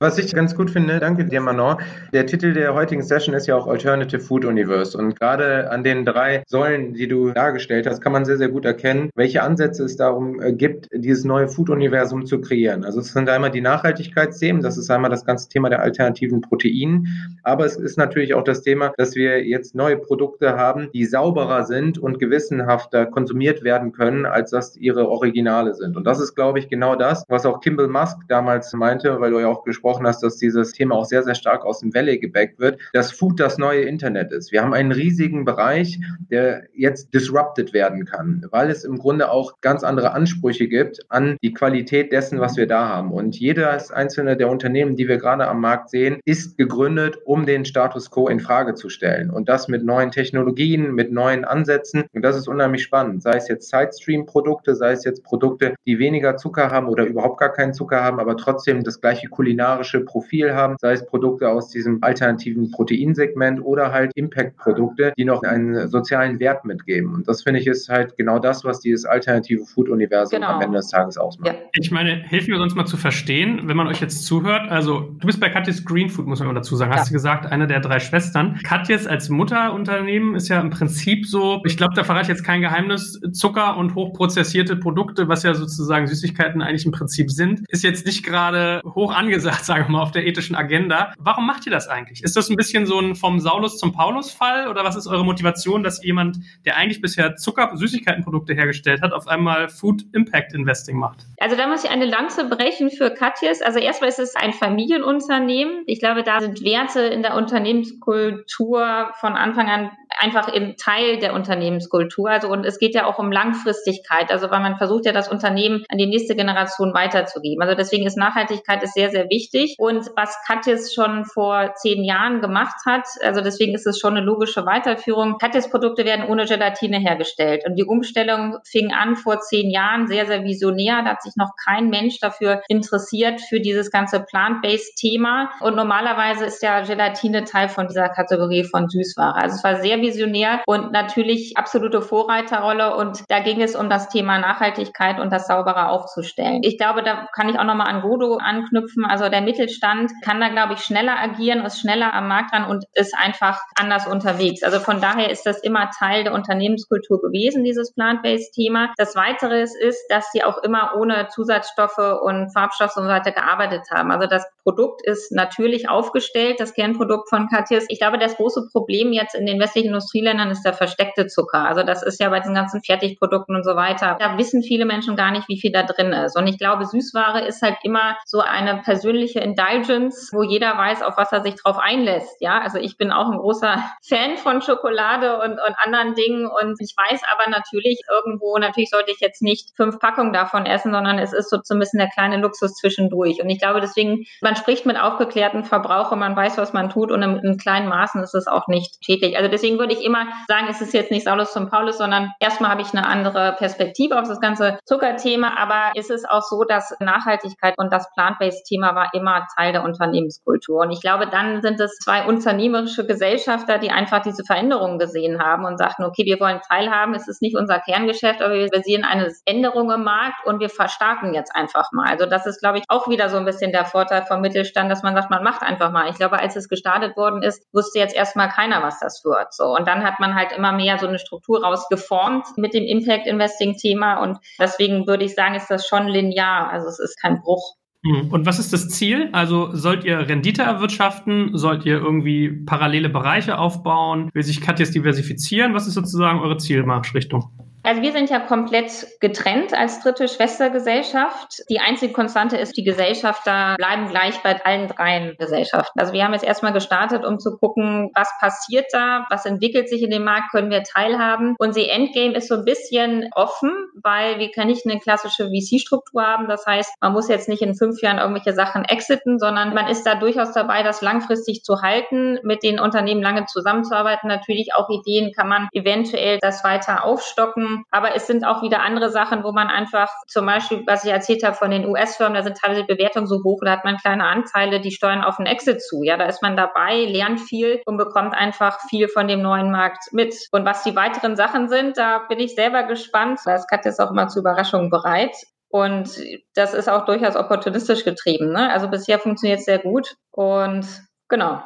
Was ich ganz gut finde, danke dir, Manon. Der Titel der heutigen Session ist ja auch Alternative Food Universe. Und gerade an den drei Säulen, die du dargestellt hast, kann man sehr, sehr gut erkennen, welche Ansätze es darum äh, gibt, dieses neue Food-Universum zu kreieren. Also es sind einmal die Nachhaltigkeitsthemen, das ist einmal das ganze Thema der alternativen Proteinen. Aber es ist natürlich auch das Thema, dass wir jetzt neue Produkte haben, die sauberer sind und gewissenhafter konsumiert werden können, als das ihre Originale sind. Und das ist, glaube ich, genau das, was auch Kimball Musk damals meinte, weil du ja auch gesprochen angesprochen hast, dass dieses Thema auch sehr, sehr stark aus dem Valley gebackt wird, dass Food das neue Internet ist. Wir haben einen riesigen Bereich, der jetzt disrupted werden kann, weil es im Grunde auch ganz andere Ansprüche gibt an die Qualität dessen, was wir da haben. Und jedes einzelne der Unternehmen, die wir gerade am Markt sehen, ist gegründet, um den Status quo in Frage zu stellen. Und das mit neuen Technologien, mit neuen Ansätzen. Und das ist unheimlich spannend. Sei es jetzt Sidestream-Produkte, sei es jetzt Produkte, die weniger Zucker haben oder überhaupt gar keinen Zucker haben, aber trotzdem das gleiche kulinarische kulinarische Profil haben, sei es Produkte aus diesem alternativen Proteinsegment oder halt Impact-Produkte, die noch einen sozialen Wert mitgeben. Und das finde ich ist halt genau das, was dieses alternative Food-Universum genau. am Ende des Tages ausmacht. Ja. Ich meine, hilf mir sonst mal zu verstehen, wenn man euch jetzt zuhört. Also, du bist bei Katjes Green Food, muss man dazu sagen. Ja. Hast du gesagt, eine der drei Schwestern. Katjes als Mutterunternehmen ist ja im Prinzip so, ich glaube, da verrate ich jetzt kein Geheimnis, Zucker und hochprozessierte Produkte, was ja sozusagen Süßigkeiten eigentlich im Prinzip sind, ist jetzt nicht gerade hoch angesagt, sagen wir mal, auf der ethischen Agenda. Warum macht ihr das eigentlich? Ist das ein bisschen so ein vom Saulus zum Paulus-Fall oder was ist eure Motivation, dass jemand, der eigentlich bisher Zucker, Süßigkeitenprodukte hergestellt hat, auf einmal Food Impact Investing macht? Also da muss ich eine Lanze brechen für Katjes. Also erstmal ist es ein Familienunternehmen. Ich glaube, da sind Werte in der Unternehmenskultur von Anfang an einfach im Teil der Unternehmenskultur. Also und es geht ja auch um Langfristigkeit. Also weil man versucht ja das Unternehmen an die nächste Generation weiterzugeben. Also deswegen ist Nachhaltigkeit ist sehr, sehr wichtig. Und was Katjes schon vor zehn Jahren gemacht hat, also deswegen ist es schon eine logische Weiterführung. Katjes Produkte werden ohne Gelatine hergestellt. Und die Umstellung fing an vor zehn Jahren, sehr, sehr visionär. Da hat sich noch kein Mensch dafür interessiert für dieses ganze Plant-Based-Thema. Und normalerweise ist ja Gelatine Teil von dieser Kategorie von Süßware. Also es war sehr visionär und natürlich absolute Vorreiterrolle. Und da ging es um das Thema Nachhaltigkeit und das sauberer aufzustellen. Ich glaube, da kann ich auch nochmal an Godo anknüpfen. Also der Mittelstand kann da, glaube ich, schneller agieren, ist schneller am Markt dran und ist einfach anders unterwegs. Also von daher ist das immer Teil der Unternehmenskultur gewesen, dieses Plant-Based-Thema. Das Weitere ist, dass sie auch immer ohne Zusatzstoffe und Farbstoffe und so weiter gearbeitet haben. Also das Produkt ist natürlich aufgestellt, das Kernprodukt von Katjes. Ich glaube, das große Problem jetzt in den westlichen Industrieländern ist der versteckte Zucker. Also das ist ja bei diesen ganzen Fertigprodukten und so weiter. Da wissen viele Menschen gar nicht, wie viel da drin ist. Und ich glaube, Süßware ist halt immer so eine persönliche Indulgence, wo jeder weiß, auf was er sich drauf einlässt. Ja, also ich bin auch ein großer [laughs] Fan von Schokolade und, und anderen Dingen. Und ich weiß aber natürlich irgendwo, natürlich sollte ich jetzt nicht fünf Packungen davon essen, sondern es ist so zumindest der kleine Luxus zwischendurch. Und ich glaube deswegen, man spricht mit aufgeklärten Verbrauchern, man weiß, was man tut und in, in kleinen Maßen ist es auch nicht schädlich. Also deswegen würde würde ich immer sagen, es ist jetzt nicht Saulus zum Paulus, sondern erstmal habe ich eine andere Perspektive auf das ganze Zuckerthema. Aber ist es auch so, dass Nachhaltigkeit und das Plant-Based-Thema war immer Teil der Unternehmenskultur. Und ich glaube, dann sind es zwei unternehmerische Gesellschafter, die einfach diese Veränderungen gesehen haben und sagten, okay, wir wollen teilhaben, es ist nicht unser Kerngeschäft, aber wir sehen eine Änderung im Markt und wir verstarken jetzt einfach mal. Also das ist, glaube ich, auch wieder so ein bisschen der Vorteil vom Mittelstand, dass man sagt, man macht einfach mal. Ich glaube, als es gestartet worden ist, wusste jetzt erstmal keiner, was das wird. So. Und dann hat man halt immer mehr so eine Struktur rausgeformt mit dem Impact Investing Thema. Und deswegen würde ich sagen, ist das schon linear. Also es ist kein Bruch. Hm. Und was ist das Ziel? Also sollt ihr Rendite erwirtschaften? Sollt ihr irgendwie parallele Bereiche aufbauen? Will sich Katjes diversifizieren? Was ist sozusagen eure Zielmarschrichtung? Also wir sind ja komplett getrennt als dritte Schwestergesellschaft. Die einzige Konstante ist, die Gesellschafter bleiben gleich bei allen dreien Gesellschaften. Also wir haben jetzt erstmal gestartet, um zu gucken, was passiert da, was entwickelt sich in dem Markt, können wir teilhaben. Unser Endgame ist so ein bisschen offen, weil wir können nicht eine klassische VC-Struktur haben. Das heißt, man muss jetzt nicht in fünf Jahren irgendwelche Sachen exiten, sondern man ist da durchaus dabei, das langfristig zu halten, mit den Unternehmen lange zusammenzuarbeiten. Natürlich auch Ideen kann man eventuell das weiter aufstocken aber es sind auch wieder andere Sachen, wo man einfach zum Beispiel, was ich erzählt habe von den US-Firmen, da sind teilweise Bewertungen so hoch, da hat man kleine Anteile, die steuern auf den Exit zu. Ja, da ist man dabei, lernt viel und bekommt einfach viel von dem neuen Markt mit. Und was die weiteren Sachen sind, da bin ich selber gespannt. Das hat jetzt auch immer zu Überraschungen bereit. Und das ist auch durchaus opportunistisch getrieben. Ne? Also bisher funktioniert es sehr gut. Und genau,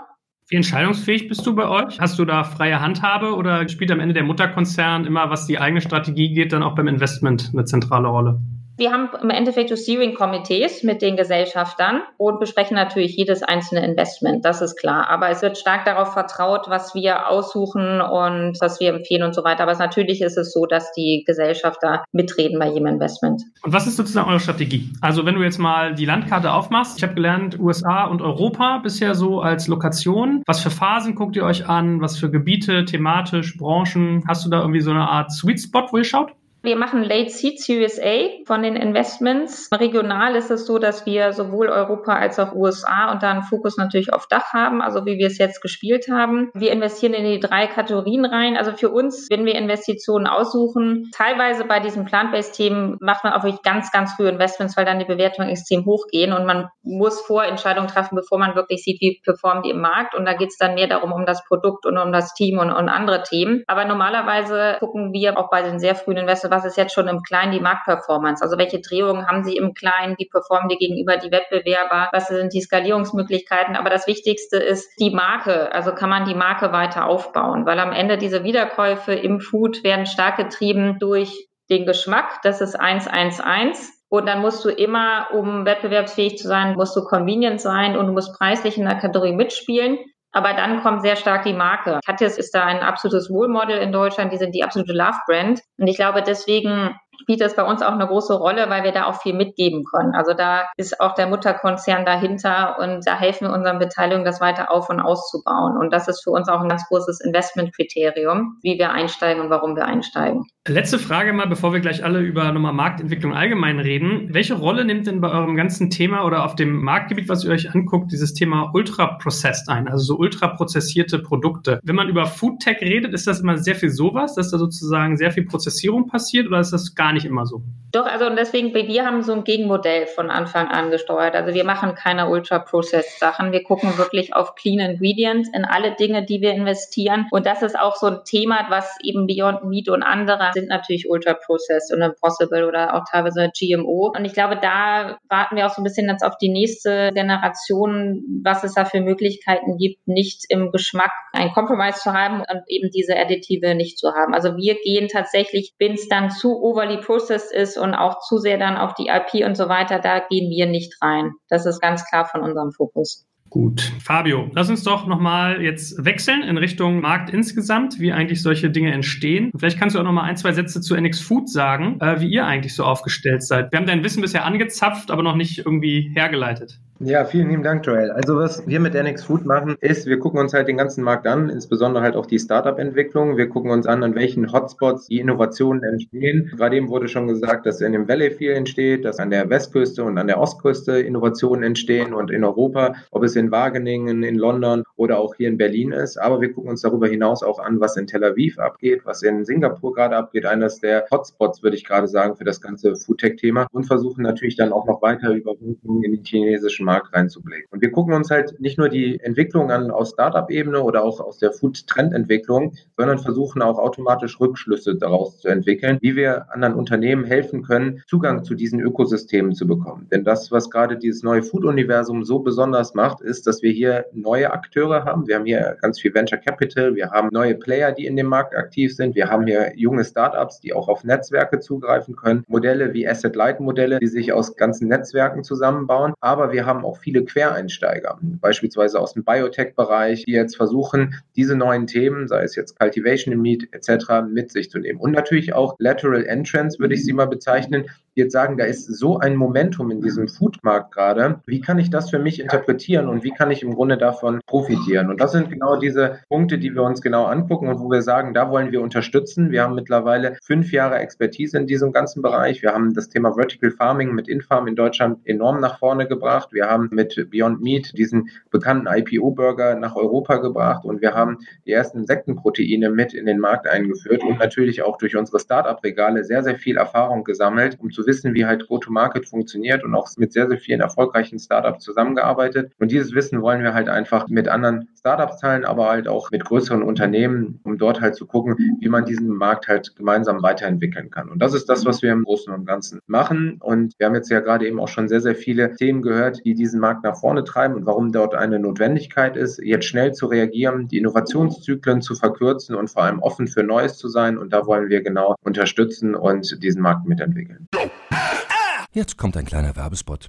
wie entscheidungsfähig bist du bei euch? Hast du da freie Handhabe oder spielt am Ende der Mutterkonzern immer, was die eigene Strategie geht, dann auch beim Investment eine zentrale Rolle? Wir haben im Endeffekt so Steering-Komitees mit den Gesellschaftern und besprechen natürlich jedes einzelne Investment, das ist klar. Aber es wird stark darauf vertraut, was wir aussuchen und was wir empfehlen und so weiter. Aber natürlich ist es so, dass die Gesellschafter mitreden bei jedem Investment. Und was ist sozusagen eure Strategie? Also wenn du jetzt mal die Landkarte aufmachst, ich habe gelernt, USA und Europa bisher so als Lokation. Was für Phasen guckt ihr euch an? Was für Gebiete, thematisch, Branchen? Hast du da irgendwie so eine Art Sweet Spot, wo ihr schaut? Wir machen Late Seed Series A von den Investments. Regional ist es so, dass wir sowohl Europa als auch USA und dann Fokus natürlich auf Dach haben, also wie wir es jetzt gespielt haben. Wir investieren in die drei Kategorien rein. Also für uns, wenn wir Investitionen aussuchen, teilweise bei diesen Plant-Based-Themen macht man auch wirklich ganz, ganz frühe Investments, weil dann die Bewertungen extrem hochgehen und man muss Vorentscheidungen treffen, bevor man wirklich sieht, wie performen die im Markt. Und da geht es dann mehr darum, um das Produkt und um das Team und, und andere Themen. Aber normalerweise gucken wir auch bei den sehr frühen Investments, was ist jetzt schon im Kleinen die Marktperformance? Also welche Drehungen haben sie im Kleinen? Wie performen die gegenüber die Wettbewerber? Was sind die Skalierungsmöglichkeiten? Aber das Wichtigste ist die Marke. Also kann man die Marke weiter aufbauen? Weil am Ende diese Wiederkäufe im Food werden stark getrieben durch den Geschmack. Das ist 111. Und dann musst du immer, um wettbewerbsfähig zu sein, musst du convenient sein und du musst preislich in der Kategorie mitspielen. Aber dann kommt sehr stark die Marke. Katjes ist da ein absolutes Wohlmodel in Deutschland. Die sind die absolute Love-Brand. Und ich glaube, deswegen spielt das bei uns auch eine große Rolle, weil wir da auch viel mitgeben können. Also da ist auch der Mutterkonzern dahinter und da helfen wir unseren Beteiligungen, das weiter auf und auszubauen. Und das ist für uns auch ein ganz großes Investmentkriterium, wie wir einsteigen und warum wir einsteigen. Letzte Frage mal, bevor wir gleich alle über nochmal Marktentwicklung allgemein reden. Welche Rolle nimmt denn bei eurem ganzen Thema oder auf dem Marktgebiet, was ihr euch anguckt, dieses Thema ultra-processed ein, also so ultra-prozessierte Produkte? Wenn man über Foodtech redet, ist das immer sehr viel sowas, dass da sozusagen sehr viel Prozessierung passiert oder ist das gar nicht immer so? Doch, also und deswegen, wir haben so ein Gegenmodell von Anfang an gesteuert. Also wir machen keine ultra-processed Sachen. Wir gucken wirklich auf Clean Ingredients in alle Dinge, die wir investieren. Und das ist auch so ein Thema, was eben Beyond Meat und andere sind natürlich ultra-processed und impossible oder auch teilweise GMO. Und ich glaube, da warten wir auch so ein bisschen jetzt auf die nächste Generation, was es da für Möglichkeiten gibt, nicht im Geschmack ein Compromise zu haben und eben diese Additive nicht zu haben. Also wir gehen tatsächlich, wenn es dann zu overly processed ist und auch zu sehr dann auf die IP und so weiter, da gehen wir nicht rein. Das ist ganz klar von unserem Fokus. Gut. Fabio, lass uns doch nochmal jetzt wechseln in Richtung Markt insgesamt, wie eigentlich solche Dinge entstehen. vielleicht kannst du auch nochmal ein, zwei Sätze zu NX Food sagen, äh, wie ihr eigentlich so aufgestellt seid. Wir haben dein Wissen bisher angezapft, aber noch nicht irgendwie hergeleitet. Ja, vielen lieben Dank, Joel. Also was wir mit NX Food machen, ist, wir gucken uns halt den ganzen Markt an, insbesondere halt auch die Startup-Entwicklung. Wir gucken uns an, an welchen Hotspots die Innovationen entstehen. Gerade eben wurde schon gesagt, dass in dem Valley viel entsteht, dass an der Westküste und an der Ostküste Innovationen entstehen und in Europa, ob es in Wageningen, in London oder auch hier in Berlin ist. Aber wir gucken uns darüber hinaus auch an, was in Tel Aviv abgeht, was in Singapur gerade abgeht, eines der Hotspots, würde ich gerade sagen, für das ganze Foodtech-Thema und versuchen natürlich dann auch noch weiter Überwachungen in den chinesischen Markt Markt reinzublicken. Und wir gucken uns halt nicht nur die Entwicklung an aus Startup-Ebene oder auch aus der Food-Trend-Entwicklung, sondern versuchen auch automatisch Rückschlüsse daraus zu entwickeln, wie wir anderen Unternehmen helfen können, Zugang zu diesen Ökosystemen zu bekommen. Denn das, was gerade dieses neue Food-Universum so besonders macht, ist, dass wir hier neue Akteure haben. Wir haben hier ganz viel Venture Capital, wir haben neue Player, die in dem Markt aktiv sind, wir haben hier junge Startups, die auch auf Netzwerke zugreifen können, Modelle wie Asset-Light-Modelle, die sich aus ganzen Netzwerken zusammenbauen, aber wir haben haben auch viele Quereinsteiger, beispielsweise aus dem Biotech-Bereich, die jetzt versuchen, diese neuen Themen, sei es jetzt Cultivation in Meat etc., mit sich zu nehmen. Und natürlich auch Lateral Entrance, würde ich sie mal bezeichnen, die jetzt sagen, da ist so ein Momentum in diesem Foodmarkt gerade. Wie kann ich das für mich interpretieren und wie kann ich im Grunde davon profitieren? Und das sind genau diese Punkte, die wir uns genau angucken und wo wir sagen, da wollen wir unterstützen. Wir haben mittlerweile fünf Jahre Expertise in diesem ganzen Bereich. Wir haben das Thema Vertical Farming mit Infarm in Deutschland enorm nach vorne gebracht. Wir haben mit Beyond Meat diesen bekannten IPO-Burger nach Europa gebracht und wir haben die ersten Insektenproteine mit in den Markt eingeführt und natürlich auch durch unsere Startup-Regale sehr, sehr viel Erfahrung gesammelt, um zu wissen, wie halt Go-to-Market funktioniert und auch mit sehr, sehr vielen erfolgreichen Startups zusammengearbeitet. Und dieses Wissen wollen wir halt einfach mit anderen Startups teilen, aber halt auch mit größeren Unternehmen, um dort halt zu gucken, wie man diesen Markt halt gemeinsam weiterentwickeln kann. Und das ist das, was wir im Großen und Ganzen machen. Und wir haben jetzt ja gerade eben auch schon sehr, sehr viele Themen gehört, die diesen Markt nach vorne treiben und warum dort eine Notwendigkeit ist, jetzt schnell zu reagieren, die Innovationszyklen zu verkürzen und vor allem offen für Neues zu sein. Und da wollen wir genau unterstützen und diesen Markt mitentwickeln. Jetzt kommt ein kleiner Werbespot.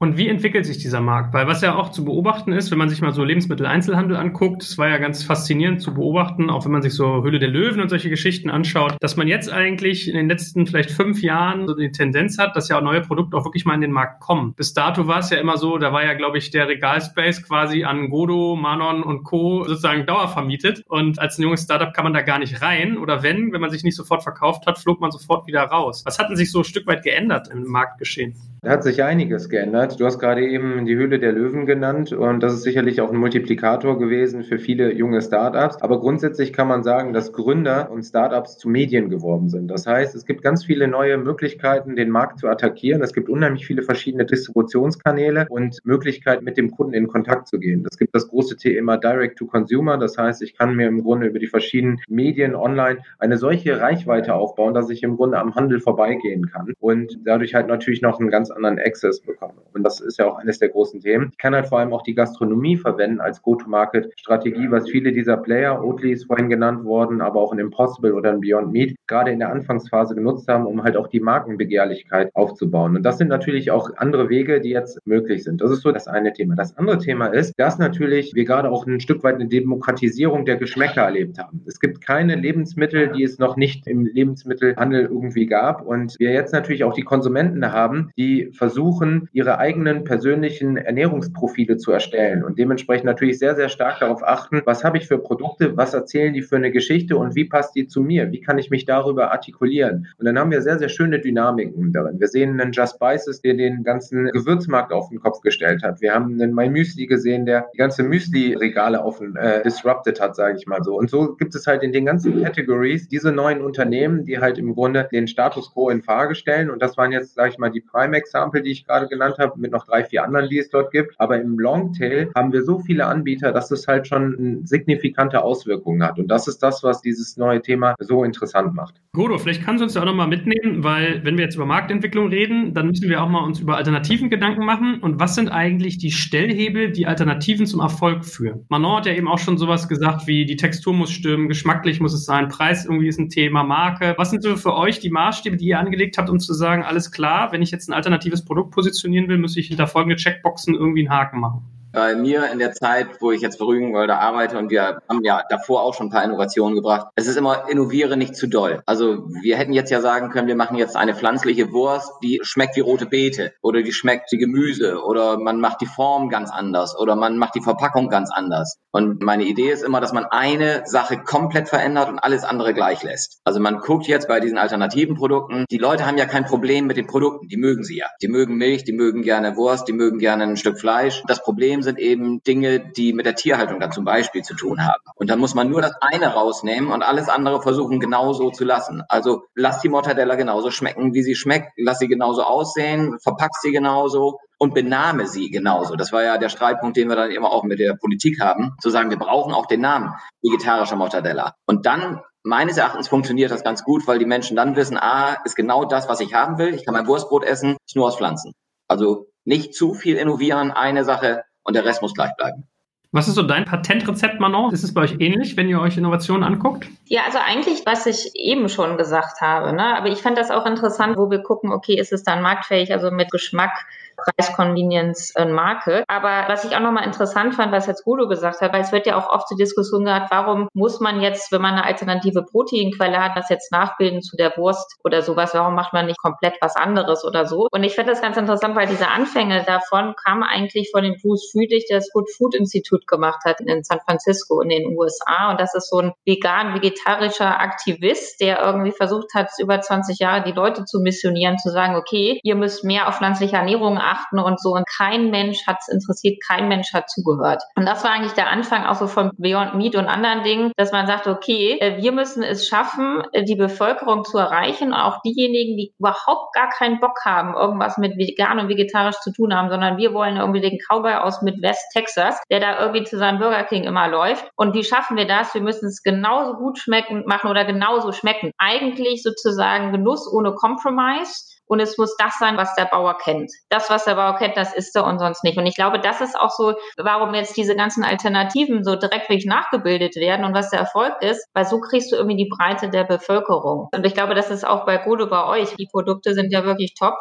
Und wie entwickelt sich dieser Markt? Weil was ja auch zu beobachten ist, wenn man sich mal so Lebensmitteleinzelhandel anguckt, es war ja ganz faszinierend zu beobachten, auch wenn man sich so Höhle der Löwen und solche Geschichten anschaut, dass man jetzt eigentlich in den letzten vielleicht fünf Jahren so die Tendenz hat, dass ja neue Produkte auch wirklich mal in den Markt kommen. Bis dato war es ja immer so, da war ja, glaube ich, der Regalspace quasi an Godo, Manon und Co. sozusagen dauervermietet. Und als ein junges Startup kann man da gar nicht rein. Oder wenn, wenn man sich nicht sofort verkauft hat, flog man sofort wieder raus. Was hat denn sich so ein Stück weit geändert im Marktgeschehen? Da hat sich einiges geändert. Du hast gerade eben die Höhle der Löwen genannt und das ist sicherlich auch ein Multiplikator gewesen für viele junge Startups. Aber grundsätzlich kann man sagen, dass Gründer und Startups zu Medien geworden sind. Das heißt, es gibt ganz viele neue Möglichkeiten, den Markt zu attackieren. Es gibt unheimlich viele verschiedene Distributionskanäle und Möglichkeiten, mit dem Kunden in Kontakt zu gehen. Es gibt das große Thema Direct to Consumer. Das heißt, ich kann mir im Grunde über die verschiedenen Medien online eine solche Reichweite aufbauen, dass ich im Grunde am Handel vorbeigehen kann und dadurch halt natürlich noch einen ganz ganz anderen Access bekomme. Und das ist ja auch eines der großen Themen. Ich kann halt vor allem auch die Gastronomie verwenden als Go-to-Market-Strategie, was viele dieser Player, Oatly ist vorhin genannt worden, aber auch ein Impossible oder ein Beyond Meat, gerade in der Anfangsphase genutzt haben, um halt auch die Markenbegehrlichkeit aufzubauen. Und das sind natürlich auch andere Wege, die jetzt möglich sind. Das ist so das eine Thema. Das andere Thema ist, dass natürlich wir gerade auch ein Stück weit eine Demokratisierung der Geschmäcker erlebt haben. Es gibt keine Lebensmittel, die es noch nicht im Lebensmittelhandel irgendwie gab. Und wir jetzt natürlich auch die Konsumenten haben, die versuchen, ihre eigenen persönlichen Ernährungsprofile zu erstellen und dementsprechend natürlich sehr, sehr stark darauf achten, was habe ich für Produkte, was erzählen die für eine Geschichte und wie passt die zu mir? Wie kann ich mich darüber artikulieren? Und dann haben wir sehr, sehr schöne Dynamiken darin. Wir sehen einen Just Spices, der den ganzen Gewürzmarkt auf den Kopf gestellt hat. Wir haben einen My Müsli gesehen, der die ganze Müsli-Regale offen äh, disrupted hat, sage ich mal so. Und so gibt es halt in den ganzen Categories diese neuen Unternehmen, die halt im Grunde den Status quo in Frage stellen. Und das waren jetzt, sage ich mal, die Primex Example, die ich gerade genannt habe, mit noch drei, vier anderen, die es dort gibt. Aber im Longtail haben wir so viele Anbieter, dass es halt schon signifikante Auswirkungen hat. Und das ist das, was dieses neue Thema so interessant macht. Godo, vielleicht kannst du uns ja auch nochmal mitnehmen, weil wenn wir jetzt über Marktentwicklung reden, dann müssen wir auch mal uns über Alternativen Gedanken machen. Und was sind eigentlich die Stellhebel, die Alternativen zum Erfolg führen? Manon hat ja eben auch schon sowas gesagt wie die Textur muss stimmen, geschmacklich muss es sein, Preis irgendwie ist ein Thema, Marke. Was sind so für euch die Maßstäbe, die ihr angelegt habt, um zu sagen, alles klar, wenn ich jetzt ein Alternativen alternatives Produkt positionieren will, muss ich hinter folgende Checkboxen irgendwie einen Haken machen bei mir in der Zeit, wo ich jetzt für Rügenwalder arbeite und wir haben ja davor auch schon ein paar Innovationen gebracht. Es ist immer innoviere nicht zu doll. Also wir hätten jetzt ja sagen können, wir machen jetzt eine pflanzliche Wurst, die schmeckt wie rote Beete oder die schmeckt wie Gemüse oder man macht die Form ganz anders oder man macht die Verpackung ganz anders. Und meine Idee ist immer, dass man eine Sache komplett verändert und alles andere gleich lässt. Also man guckt jetzt bei diesen alternativen Produkten, die Leute haben ja kein Problem mit den Produkten, die mögen sie ja. Die mögen Milch, die mögen gerne Wurst, die mögen gerne ein Stück Fleisch. Das Problem Problem sind eben Dinge, die mit der Tierhaltung dann zum Beispiel zu tun haben. Und dann muss man nur das eine rausnehmen und alles andere versuchen genauso zu lassen. Also lass die Mortadella genauso schmecken, wie sie schmeckt, lass sie genauso aussehen, verpack sie genauso und benahme sie genauso. Das war ja der Streitpunkt, den wir dann immer auch mit der Politik haben, zu sagen, wir brauchen auch den Namen vegetarischer Mortadella. Und dann meines Erachtens funktioniert das ganz gut, weil die Menschen dann wissen, ah, ist genau das, was ich haben will. Ich kann mein Wurstbrot essen, ist nur aus Pflanzen. Also nicht zu viel innovieren, eine Sache und der Rest muss gleich bleiben. Was ist so dein Patentrezept, Manon? Ist es bei euch ähnlich, wenn ihr euch Innovationen anguckt? Ja, also eigentlich, was ich eben schon gesagt habe. Ne? Aber ich fand das auch interessant, wo wir gucken, okay, ist es dann marktfähig, also mit Geschmack Preis, Convenience und Marke. Aber was ich auch nochmal interessant fand, was jetzt Gudo gesagt hat, weil es wird ja auch oft zur Diskussion gehabt, warum muss man jetzt, wenn man eine alternative Proteinquelle hat, das jetzt nachbilden zu der Wurst oder sowas, warum macht man nicht komplett was anderes oder so? Und ich finde das ganz interessant, weil diese Anfänge davon kamen eigentlich von dem Bruce Friedrich, der das Good Food Institute gemacht hat in San Francisco in den USA. Und das ist so ein vegan-vegetarischer Aktivist, der irgendwie versucht hat, über 20 Jahre die Leute zu missionieren, zu sagen, okay, ihr müsst mehr auf pflanzliche Ernährung achten und so. Und kein Mensch hat es interessiert, kein Mensch hat zugehört. Und das war eigentlich der Anfang auch so von Beyond Meat und anderen Dingen, dass man sagt, okay, äh, wir müssen es schaffen, äh, die Bevölkerung zu erreichen, auch diejenigen, die überhaupt gar keinen Bock haben, irgendwas mit vegan und vegetarisch zu tun haben, sondern wir wollen irgendwie den Cowboy aus Midwest Texas, der da irgendwie zu seinem Burger King immer läuft. Und wie schaffen wir das? Wir müssen es genauso gut schmecken machen oder genauso schmecken. Eigentlich sozusagen Genuss ohne Compromise und es muss das sein, was der Bauer kennt. Das, was der Bauer kennt, das ist er und sonst nicht. Und ich glaube, das ist auch so, warum jetzt diese ganzen Alternativen so direkt wirklich nachgebildet werden und was der Erfolg ist, weil so kriegst du irgendwie die Breite der Bevölkerung. Und ich glaube, das ist auch bei Godo bei euch. Die Produkte sind ja wirklich top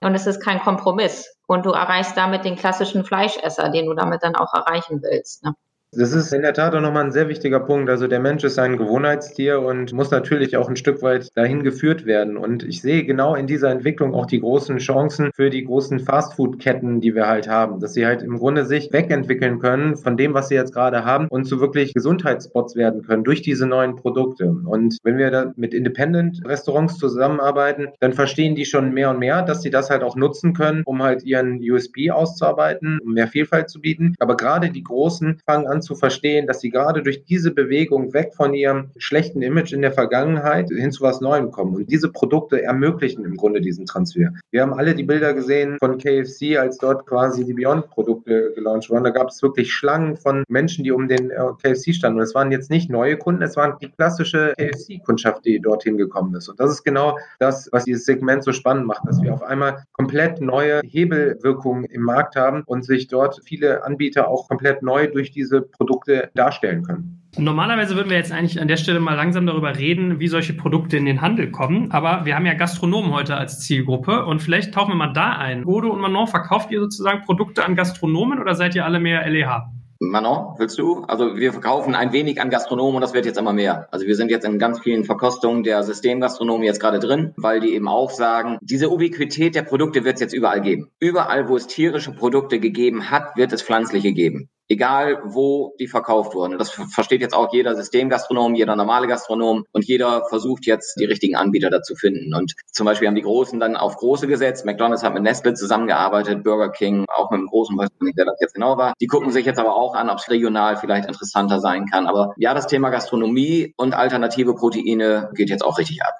und es ist kein Kompromiss. Und du erreichst damit den klassischen Fleischesser, den du damit dann auch erreichen willst. Ne? Das ist in der Tat auch nochmal ein sehr wichtiger Punkt. Also der Mensch ist ein Gewohnheitstier und muss natürlich auch ein Stück weit dahin geführt werden. Und ich sehe genau in dieser Entwicklung auch die großen Chancen für die großen Fastfood-Ketten, die wir halt haben, dass sie halt im Grunde sich wegentwickeln können von dem, was sie jetzt gerade haben und zu wirklich Gesundheitsspots werden können durch diese neuen Produkte. Und wenn wir da mit Independent-Restaurants zusammenarbeiten, dann verstehen die schon mehr und mehr, dass sie das halt auch nutzen können, um halt ihren USB auszuarbeiten, um mehr Vielfalt zu bieten. Aber gerade die Großen fangen an zu verstehen, dass sie gerade durch diese Bewegung weg von ihrem schlechten Image in der Vergangenheit hin zu was Neuem kommen. Und diese Produkte ermöglichen im Grunde diesen Transfer. Wir haben alle die Bilder gesehen von KFC, als dort quasi die Beyond-Produkte gelauncht wurden. Da gab es wirklich Schlangen von Menschen, die um den äh, KFC standen. Und es waren jetzt nicht neue Kunden, es waren die klassische KFC-Kundschaft, die dorthin gekommen ist. Und das ist genau das, was dieses Segment so spannend macht, dass wir auf einmal komplett neue Hebelwirkungen im Markt haben und sich dort viele Anbieter auch komplett neu durch diese Produkte darstellen können. Normalerweise würden wir jetzt eigentlich an der Stelle mal langsam darüber reden, wie solche Produkte in den Handel kommen. Aber wir haben ja Gastronomen heute als Zielgruppe und vielleicht tauchen wir mal da ein. Godo und Manon, verkauft ihr sozusagen Produkte an Gastronomen oder seid ihr alle mehr LEH? Manon, willst du? Also wir verkaufen ein wenig an Gastronomen und das wird jetzt immer mehr. Also wir sind jetzt in ganz vielen Verkostungen der Systemgastronomen jetzt gerade drin, weil die eben auch sagen, diese Ubiquität der Produkte wird es jetzt überall geben. Überall, wo es tierische Produkte gegeben hat, wird es pflanzliche geben egal wo die verkauft wurden. Das versteht jetzt auch jeder Systemgastronom, jeder normale Gastronom und jeder versucht jetzt die richtigen Anbieter dazu finden. Und zum Beispiel haben die Großen dann auf große gesetzt. McDonald's hat mit Nestle zusammengearbeitet, Burger King auch mit einem großen, weiß nicht, wer das jetzt genau war. Die gucken sich jetzt aber auch an, ob es regional vielleicht interessanter sein kann. Aber ja, das Thema Gastronomie und alternative Proteine geht jetzt auch richtig ab.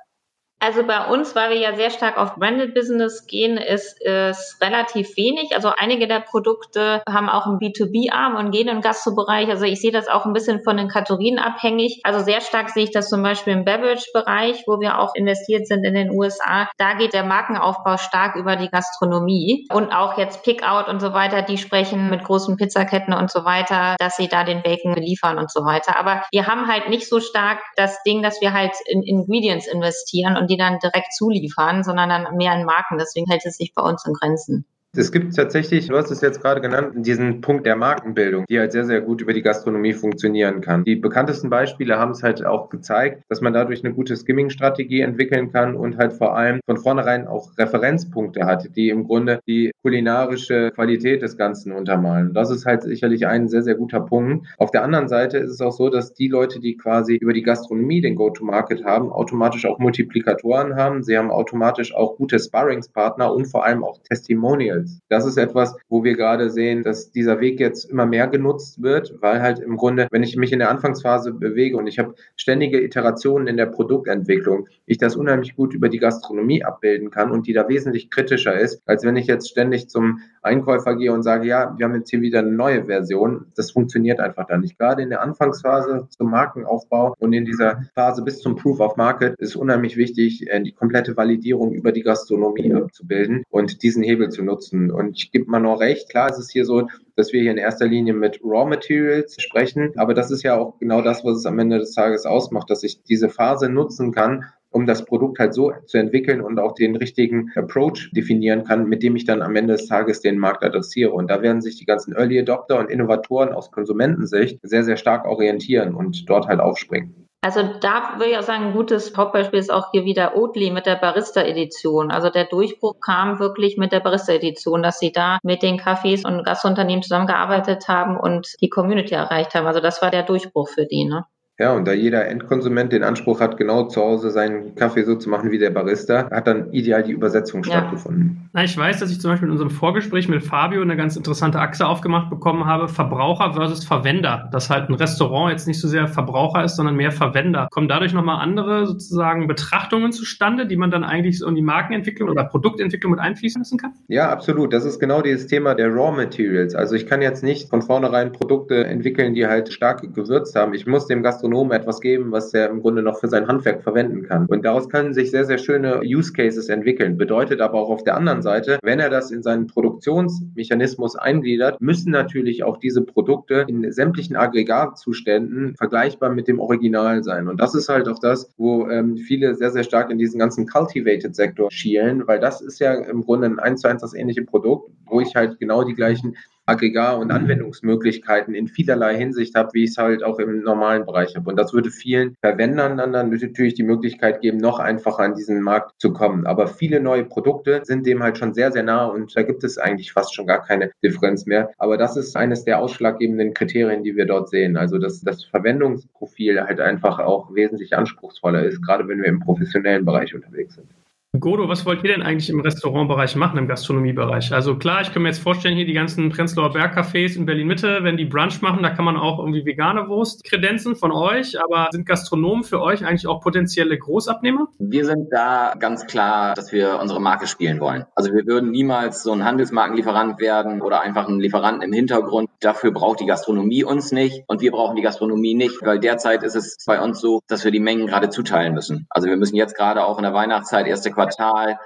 Also bei uns, weil wir ja sehr stark auf Branded Business gehen, ist es relativ wenig. Also einige der Produkte haben auch einen B2B-Arm und gehen im Gastrobereich. Also ich sehe das auch ein bisschen von den Kategorien abhängig. Also sehr stark sehe ich das zum Beispiel im Beverage-Bereich, wo wir auch investiert sind in den USA. Da geht der Markenaufbau stark über die Gastronomie und auch jetzt Pickout und so weiter. Die sprechen mit großen Pizzaketten und so weiter, dass sie da den Bacon beliefern und so weiter. Aber wir haben halt nicht so stark das Ding, dass wir halt in Ingredients investieren und die dann direkt zuliefern, sondern dann mehr in Marken. Deswegen hält es sich bei uns in Grenzen. Es gibt tatsächlich, du hast es jetzt gerade genannt, diesen Punkt der Markenbildung, die halt sehr, sehr gut über die Gastronomie funktionieren kann. Die bekanntesten Beispiele haben es halt auch gezeigt, dass man dadurch eine gute Skimming-Strategie entwickeln kann und halt vor allem von vornherein auch Referenzpunkte hat, die im Grunde die kulinarische Qualität des Ganzen untermalen. Das ist halt sicherlich ein sehr, sehr guter Punkt. Auf der anderen Seite ist es auch so, dass die Leute, die quasi über die Gastronomie den Go-to-Market haben, automatisch auch Multiplikatoren haben. Sie haben automatisch auch gute Sparringspartner und vor allem auch Testimonials Channels. Das ist etwas, wo wir gerade sehen, dass dieser Weg jetzt immer mehr genutzt wird, weil halt im Grunde, wenn ich mich in der Anfangsphase bewege und ich habe ständige Iterationen in der Produktentwicklung, ich das unheimlich gut über die Gastronomie abbilden kann und die da wesentlich kritischer ist, als wenn ich jetzt ständig zum Einkäufer gehe und sage, ja, wir haben jetzt hier wieder eine neue Version. Das funktioniert einfach dann nicht. Gerade in der Anfangsphase zum Markenaufbau und in dieser Phase bis zum Proof of Market ist unheimlich wichtig, äh, die komplette Validierung über die Gastronomie abzubilden und diesen Hebel zu nutzen nutzen. Und ich gebe mal noch recht, klar ist es hier so, dass wir hier in erster Linie mit Raw Materials sprechen, aber das ist ja auch genau das, was es am Ende des Tages ausmacht, dass ich diese Phase nutzen kann, um das Produkt halt so zu entwickeln und auch den richtigen Approach definieren kann, mit dem ich dann am Ende des Tages den Markt adressiere. Und da werden sich die ganzen Early Adopter und Innovatoren aus Konsumentensicht sehr, sehr stark orientieren und dort halt aufspringen. Also da würde ich auch sagen, ein gutes Hauptbeispiel ist auch hier wieder Oatly mit der Barista-Edition. Also der Durchbruch kam wirklich mit der Barista-Edition, dass sie da mit den Cafés und Gastunternehmen zusammengearbeitet haben und die Community erreicht haben. Also das war der Durchbruch für die. Ne? Ja, und da jeder Endkonsument den Anspruch hat, genau zu Hause seinen Kaffee so zu machen wie der Barista, hat dann ideal die Übersetzung ja. stattgefunden. Na, ich weiß, dass ich zum Beispiel in unserem Vorgespräch mit Fabio eine ganz interessante Achse aufgemacht bekommen habe, Verbraucher versus Verwender. Dass halt ein Restaurant jetzt nicht so sehr Verbraucher ist, sondern mehr Verwender. Kommen dadurch nochmal andere sozusagen Betrachtungen zustande, die man dann eigentlich so in die Markenentwicklung oder Produktentwicklung mit einfließen lassen kann? Ja, absolut. Das ist genau dieses Thema der Raw Materials. Also ich kann jetzt nicht von vornherein Produkte entwickeln, die halt stark gewürzt haben. Ich muss dem Gast Gastronomen etwas geben, was er im Grunde noch für sein Handwerk verwenden kann. Und daraus können sich sehr, sehr schöne Use Cases entwickeln. Bedeutet aber auch auf der anderen Seite, wenn er das in seinen Produktionsmechanismus eingliedert, müssen natürlich auch diese Produkte in sämtlichen Aggregatzuständen vergleichbar mit dem Original sein. Und das ist halt auch das, wo ähm, viele sehr, sehr stark in diesen ganzen Cultivated-Sektor schielen, weil das ist ja im Grunde ein 1 zu 1 das ähnliche Produkt, wo ich halt genau die gleichen Aggregat- und Anwendungsmöglichkeiten in vielerlei Hinsicht habe, wie ich es halt auch im normalen Bereich habe. Und das würde vielen Verwendern dann, dann natürlich die Möglichkeit geben, noch einfacher an diesen Markt zu kommen. Aber viele neue Produkte sind dem halt schon sehr, sehr nah und da gibt es eigentlich fast schon gar keine Differenz mehr. Aber das ist eines der ausschlaggebenden Kriterien, die wir dort sehen. Also dass das Verwendungsprofil halt einfach auch wesentlich anspruchsvoller ist, gerade wenn wir im professionellen Bereich unterwegs sind. Godo, was wollt ihr denn eigentlich im Restaurantbereich machen, im Gastronomiebereich? Also klar, ich kann mir jetzt vorstellen, hier die ganzen Prenzlauer Bergcafés in Berlin-Mitte, wenn die Brunch machen, da kann man auch irgendwie vegane Wurst kredenzen von euch, aber sind Gastronomen für euch eigentlich auch potenzielle Großabnehmer? Wir sind da ganz klar, dass wir unsere Marke spielen wollen. Also wir würden niemals so ein Handelsmarkenlieferant werden oder einfach ein Lieferant im Hintergrund. Dafür braucht die Gastronomie uns nicht und wir brauchen die Gastronomie nicht, weil derzeit ist es bei uns so, dass wir die Mengen gerade zuteilen müssen. Also wir müssen jetzt gerade auch in der Weihnachtszeit erste Quartal.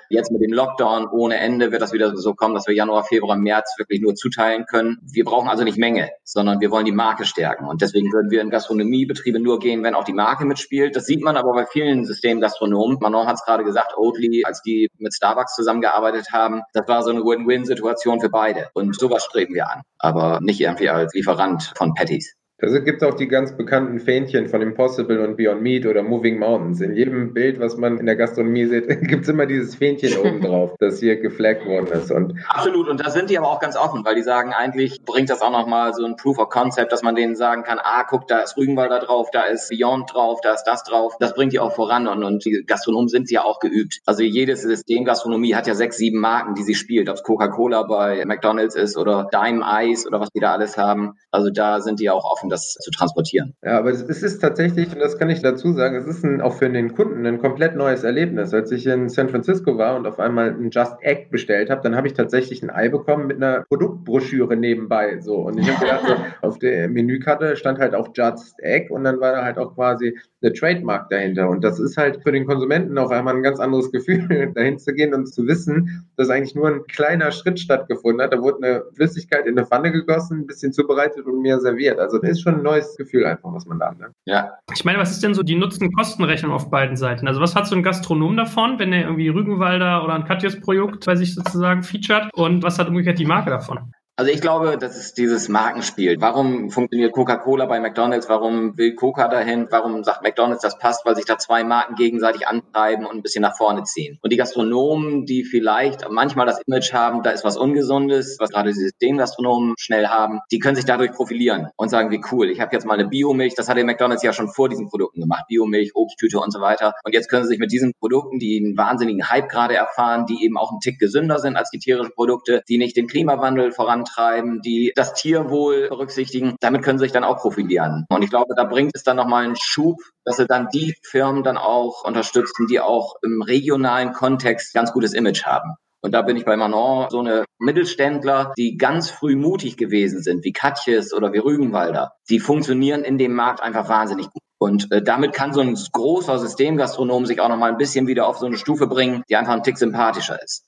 Jetzt mit dem Lockdown ohne Ende wird das wieder so kommen, dass wir Januar, Februar, März wirklich nur zuteilen können. Wir brauchen also nicht Menge, sondern wir wollen die Marke stärken. Und deswegen würden wir in Gastronomiebetriebe nur gehen, wenn auch die Marke mitspielt. Das sieht man aber bei vielen Systemgastronomen. Manon hat es gerade gesagt, Oatly, als die mit Starbucks zusammengearbeitet haben, das war so eine Win-Win-Situation für beide. Und sowas streben wir an, aber nicht irgendwie als Lieferant von Patties. Da gibt es auch die ganz bekannten Fähnchen von Impossible und Beyond Meat oder Moving Mountains. In jedem Bild, was man in der Gastronomie sieht, [laughs] gibt es immer dieses Fähnchen [laughs] oben drauf, das hier geflaggt worden ist. Und Absolut, und da sind die aber auch ganz offen, weil die sagen, eigentlich bringt das auch nochmal so ein Proof of Concept, dass man denen sagen kann, ah, guck, da ist Rügenwalder drauf, da ist Beyond drauf, da ist das drauf. Das bringt die auch voran und, und die Gastronomen sind ja auch geübt. Also jedes System Gastronomie hat ja sechs, sieben Marken, die sie spielt, ob es Coca-Cola bei McDonalds ist oder Dime Ice oder was die da alles haben. Also da sind die auch offen schaffen, das zu transportieren. Ja, aber es ist tatsächlich, und das kann ich dazu sagen, es ist ein, auch für den Kunden ein komplett neues Erlebnis. Als ich in San Francisco war und auf einmal ein Just Egg bestellt habe, dann habe ich tatsächlich ein Ei bekommen mit einer Produktbroschüre nebenbei. So. Und ich habe gedacht, so, [laughs] auf der Menükarte stand halt auch Just Egg und dann war da halt auch quasi eine Trademark dahinter. Und das ist halt für den Konsumenten auf einmal ein ganz anderes Gefühl, [laughs] dahin zu gehen und zu wissen, dass eigentlich nur ein kleiner Schritt stattgefunden hat. Da wurde eine Flüssigkeit in eine Pfanne gegossen, ein bisschen zubereitet und mir serviert. Also ist schon ein neues Gefühl einfach, was man da hat. Ne? Ja. Ich meine, was ist denn so die Nutzen-Kosten-Rechnung auf beiden Seiten? Also was hat so ein Gastronom davon, wenn er irgendwie Rügenwalder oder ein Katjes-Projekt bei sich sozusagen featuret? Und was hat umgekehrt die Marke davon? Also ich glaube, das ist dieses Markenspiel. Warum funktioniert Coca-Cola bei McDonald's? Warum will Coca dahin? Warum sagt McDonald's, das passt? Weil sich da zwei Marken gegenseitig antreiben und ein bisschen nach vorne ziehen. Und die Gastronomen, die vielleicht manchmal das Image haben, da ist was Ungesundes, was gerade die Systemgastronomen schnell haben, die können sich dadurch profilieren und sagen, wie cool, ich habe jetzt mal eine Biomilch, das hatte McDonald's ja schon vor diesen Produkten gemacht, Biomilch, Obsttüte und so weiter. Und jetzt können sie sich mit diesen Produkten, die einen wahnsinnigen Hype gerade erfahren, die eben auch einen Tick gesünder sind als die tierischen Produkte, die nicht den Klimawandel voran vorantreiben, die das Tierwohl berücksichtigen. Damit können sie sich dann auch profilieren. Und ich glaube, da bringt es dann nochmal einen Schub, dass sie dann die Firmen dann auch unterstützen, die auch im regionalen Kontext ganz gutes Image haben. Und da bin ich bei Manon so eine Mittelständler, die ganz früh mutig gewesen sind, wie Katjes oder wie Rügenwalder. Die funktionieren in dem Markt einfach wahnsinnig gut. Und äh, damit kann so ein großer Systemgastronom sich auch noch mal ein bisschen wieder auf so eine Stufe bringen, die einfach ein Tick sympathischer ist.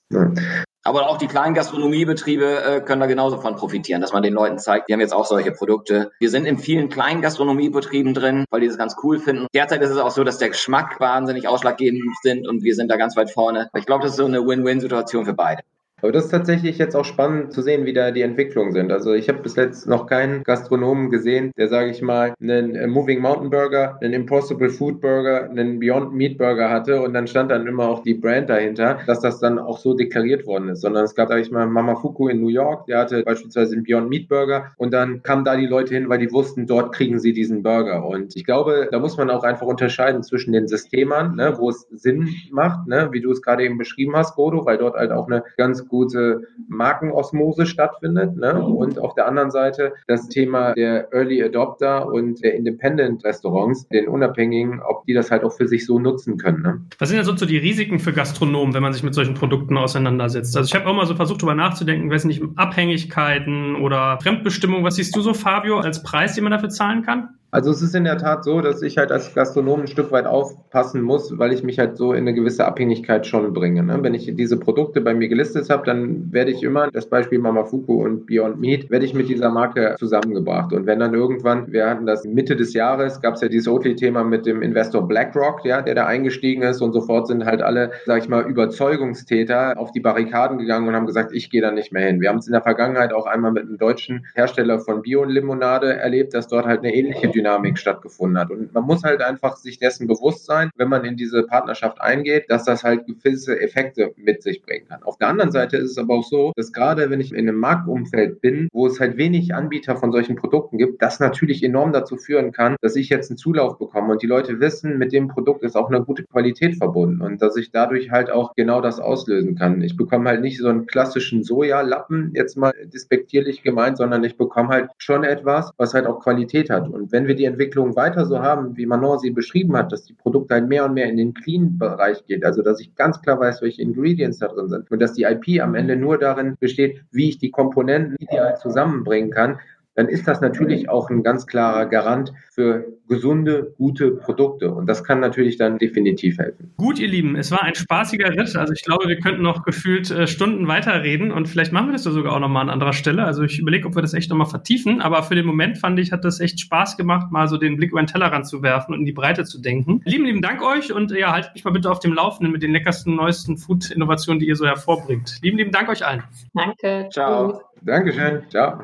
Aber auch die kleinen Gastronomiebetriebe äh, können da genauso von profitieren, dass man den Leuten zeigt, wir haben jetzt auch solche Produkte. Wir sind in vielen kleinen Gastronomiebetrieben drin, weil die das ganz cool finden. Derzeit ist es auch so, dass der Geschmack wahnsinnig ausschlaggebend sind und wir sind da ganz weit vorne. Ich glaube, das ist so eine Win-Win-Situation für beide. Aber das ist tatsächlich jetzt auch spannend zu sehen, wie da die Entwicklungen sind. Also ich habe bis jetzt noch keinen Gastronomen gesehen, der, sage ich mal, einen äh, Moving Mountain Burger, einen Impossible Food Burger, einen Beyond Meat Burger hatte und dann stand dann immer auch die Brand dahinter, dass das dann auch so deklariert worden ist. Sondern es gab, sage ich mal, Mama Fuku in New York, der hatte beispielsweise einen Beyond Meat Burger und dann kamen da die Leute hin, weil die wussten, dort kriegen sie diesen Burger. Und ich glaube, da muss man auch einfach unterscheiden zwischen den Systemen, ne, wo es Sinn macht, ne, wie du es gerade eben beschrieben hast, Bodo, weil dort halt auch eine ganz gute Markenosmose stattfindet. Ne? Und auf der anderen Seite das Thema der Early Adopter und der Independent Restaurants, den Unabhängigen, ob die das halt auch für sich so nutzen können. Ne? Was sind denn so die Risiken für Gastronomen, wenn man sich mit solchen Produkten auseinandersetzt? Also ich habe auch mal so versucht, darüber nachzudenken, weiß nicht, Abhängigkeiten oder Fremdbestimmung. Was siehst du so, Fabio, als Preis, den man dafür zahlen kann? Also es ist in der Tat so, dass ich halt als Gastronom ein Stück weit aufpassen muss, weil ich mich halt so in eine gewisse Abhängigkeit schon bringe. Ne? Wenn ich diese Produkte bei mir gelistet habe, dann werde ich immer, das Beispiel Mama Fuku und Beyond Meat, werde ich mit dieser Marke zusammengebracht. Und wenn dann irgendwann, wir hatten das Mitte des Jahres, gab es ja dieses Oatly-Thema mit dem Investor BlackRock, ja, der da eingestiegen ist und sofort sind halt alle, sag ich mal, Überzeugungstäter auf die Barrikaden gegangen und haben gesagt, ich gehe da nicht mehr hin. Wir haben es in der Vergangenheit auch einmal mit einem deutschen Hersteller von Bio-Limonade erlebt, dass dort halt eine ähnliche Dynamik stattgefunden hat. Und man muss halt einfach sich dessen bewusst sein, wenn man in diese Partnerschaft eingeht, dass das halt gewisse Effekte mit sich bringen kann. Auf der anderen Seite ist es aber auch so, dass gerade wenn ich in einem Marktumfeld bin, wo es halt wenig Anbieter von solchen Produkten gibt, das natürlich enorm dazu führen kann, dass ich jetzt einen Zulauf bekomme und die Leute wissen, mit dem Produkt ist auch eine gute Qualität verbunden und dass ich dadurch halt auch genau das auslösen kann. Ich bekomme halt nicht so einen klassischen Sojalappen, jetzt mal despektierlich gemeint, sondern ich bekomme halt schon etwas, was halt auch Qualität hat. Und wenn wir die Entwicklung weiter so haben, wie Manon sie beschrieben hat, dass die Produkte halt mehr und mehr in den Clean-Bereich geht, also dass ich ganz klar weiß, welche Ingredients da drin sind. Und dass die IP am Ende nur darin besteht, wie ich die Komponenten ideal zusammenbringen kann, dann ist das natürlich auch ein ganz klarer Garant für gesunde, gute Produkte. Und das kann natürlich dann definitiv helfen. Gut, ihr Lieben, es war ein spaßiger Ritt. Also ich glaube, wir könnten noch gefühlt äh, Stunden weiterreden und vielleicht machen wir das ja sogar auch nochmal an anderer Stelle. Also ich überlege, ob wir das echt nochmal vertiefen. Aber für den Moment fand ich, hat das echt Spaß gemacht, mal so den Blick über den Tellerrand zu werfen und in die Breite zu denken. Lieben, lieben Dank euch und ja, haltet mich mal bitte auf dem Laufenden mit den leckersten, neuesten Food-Innovationen, die ihr so hervorbringt. Lieben, lieben Dank euch allen. Danke. Ciao. Dankeschön. Ciao.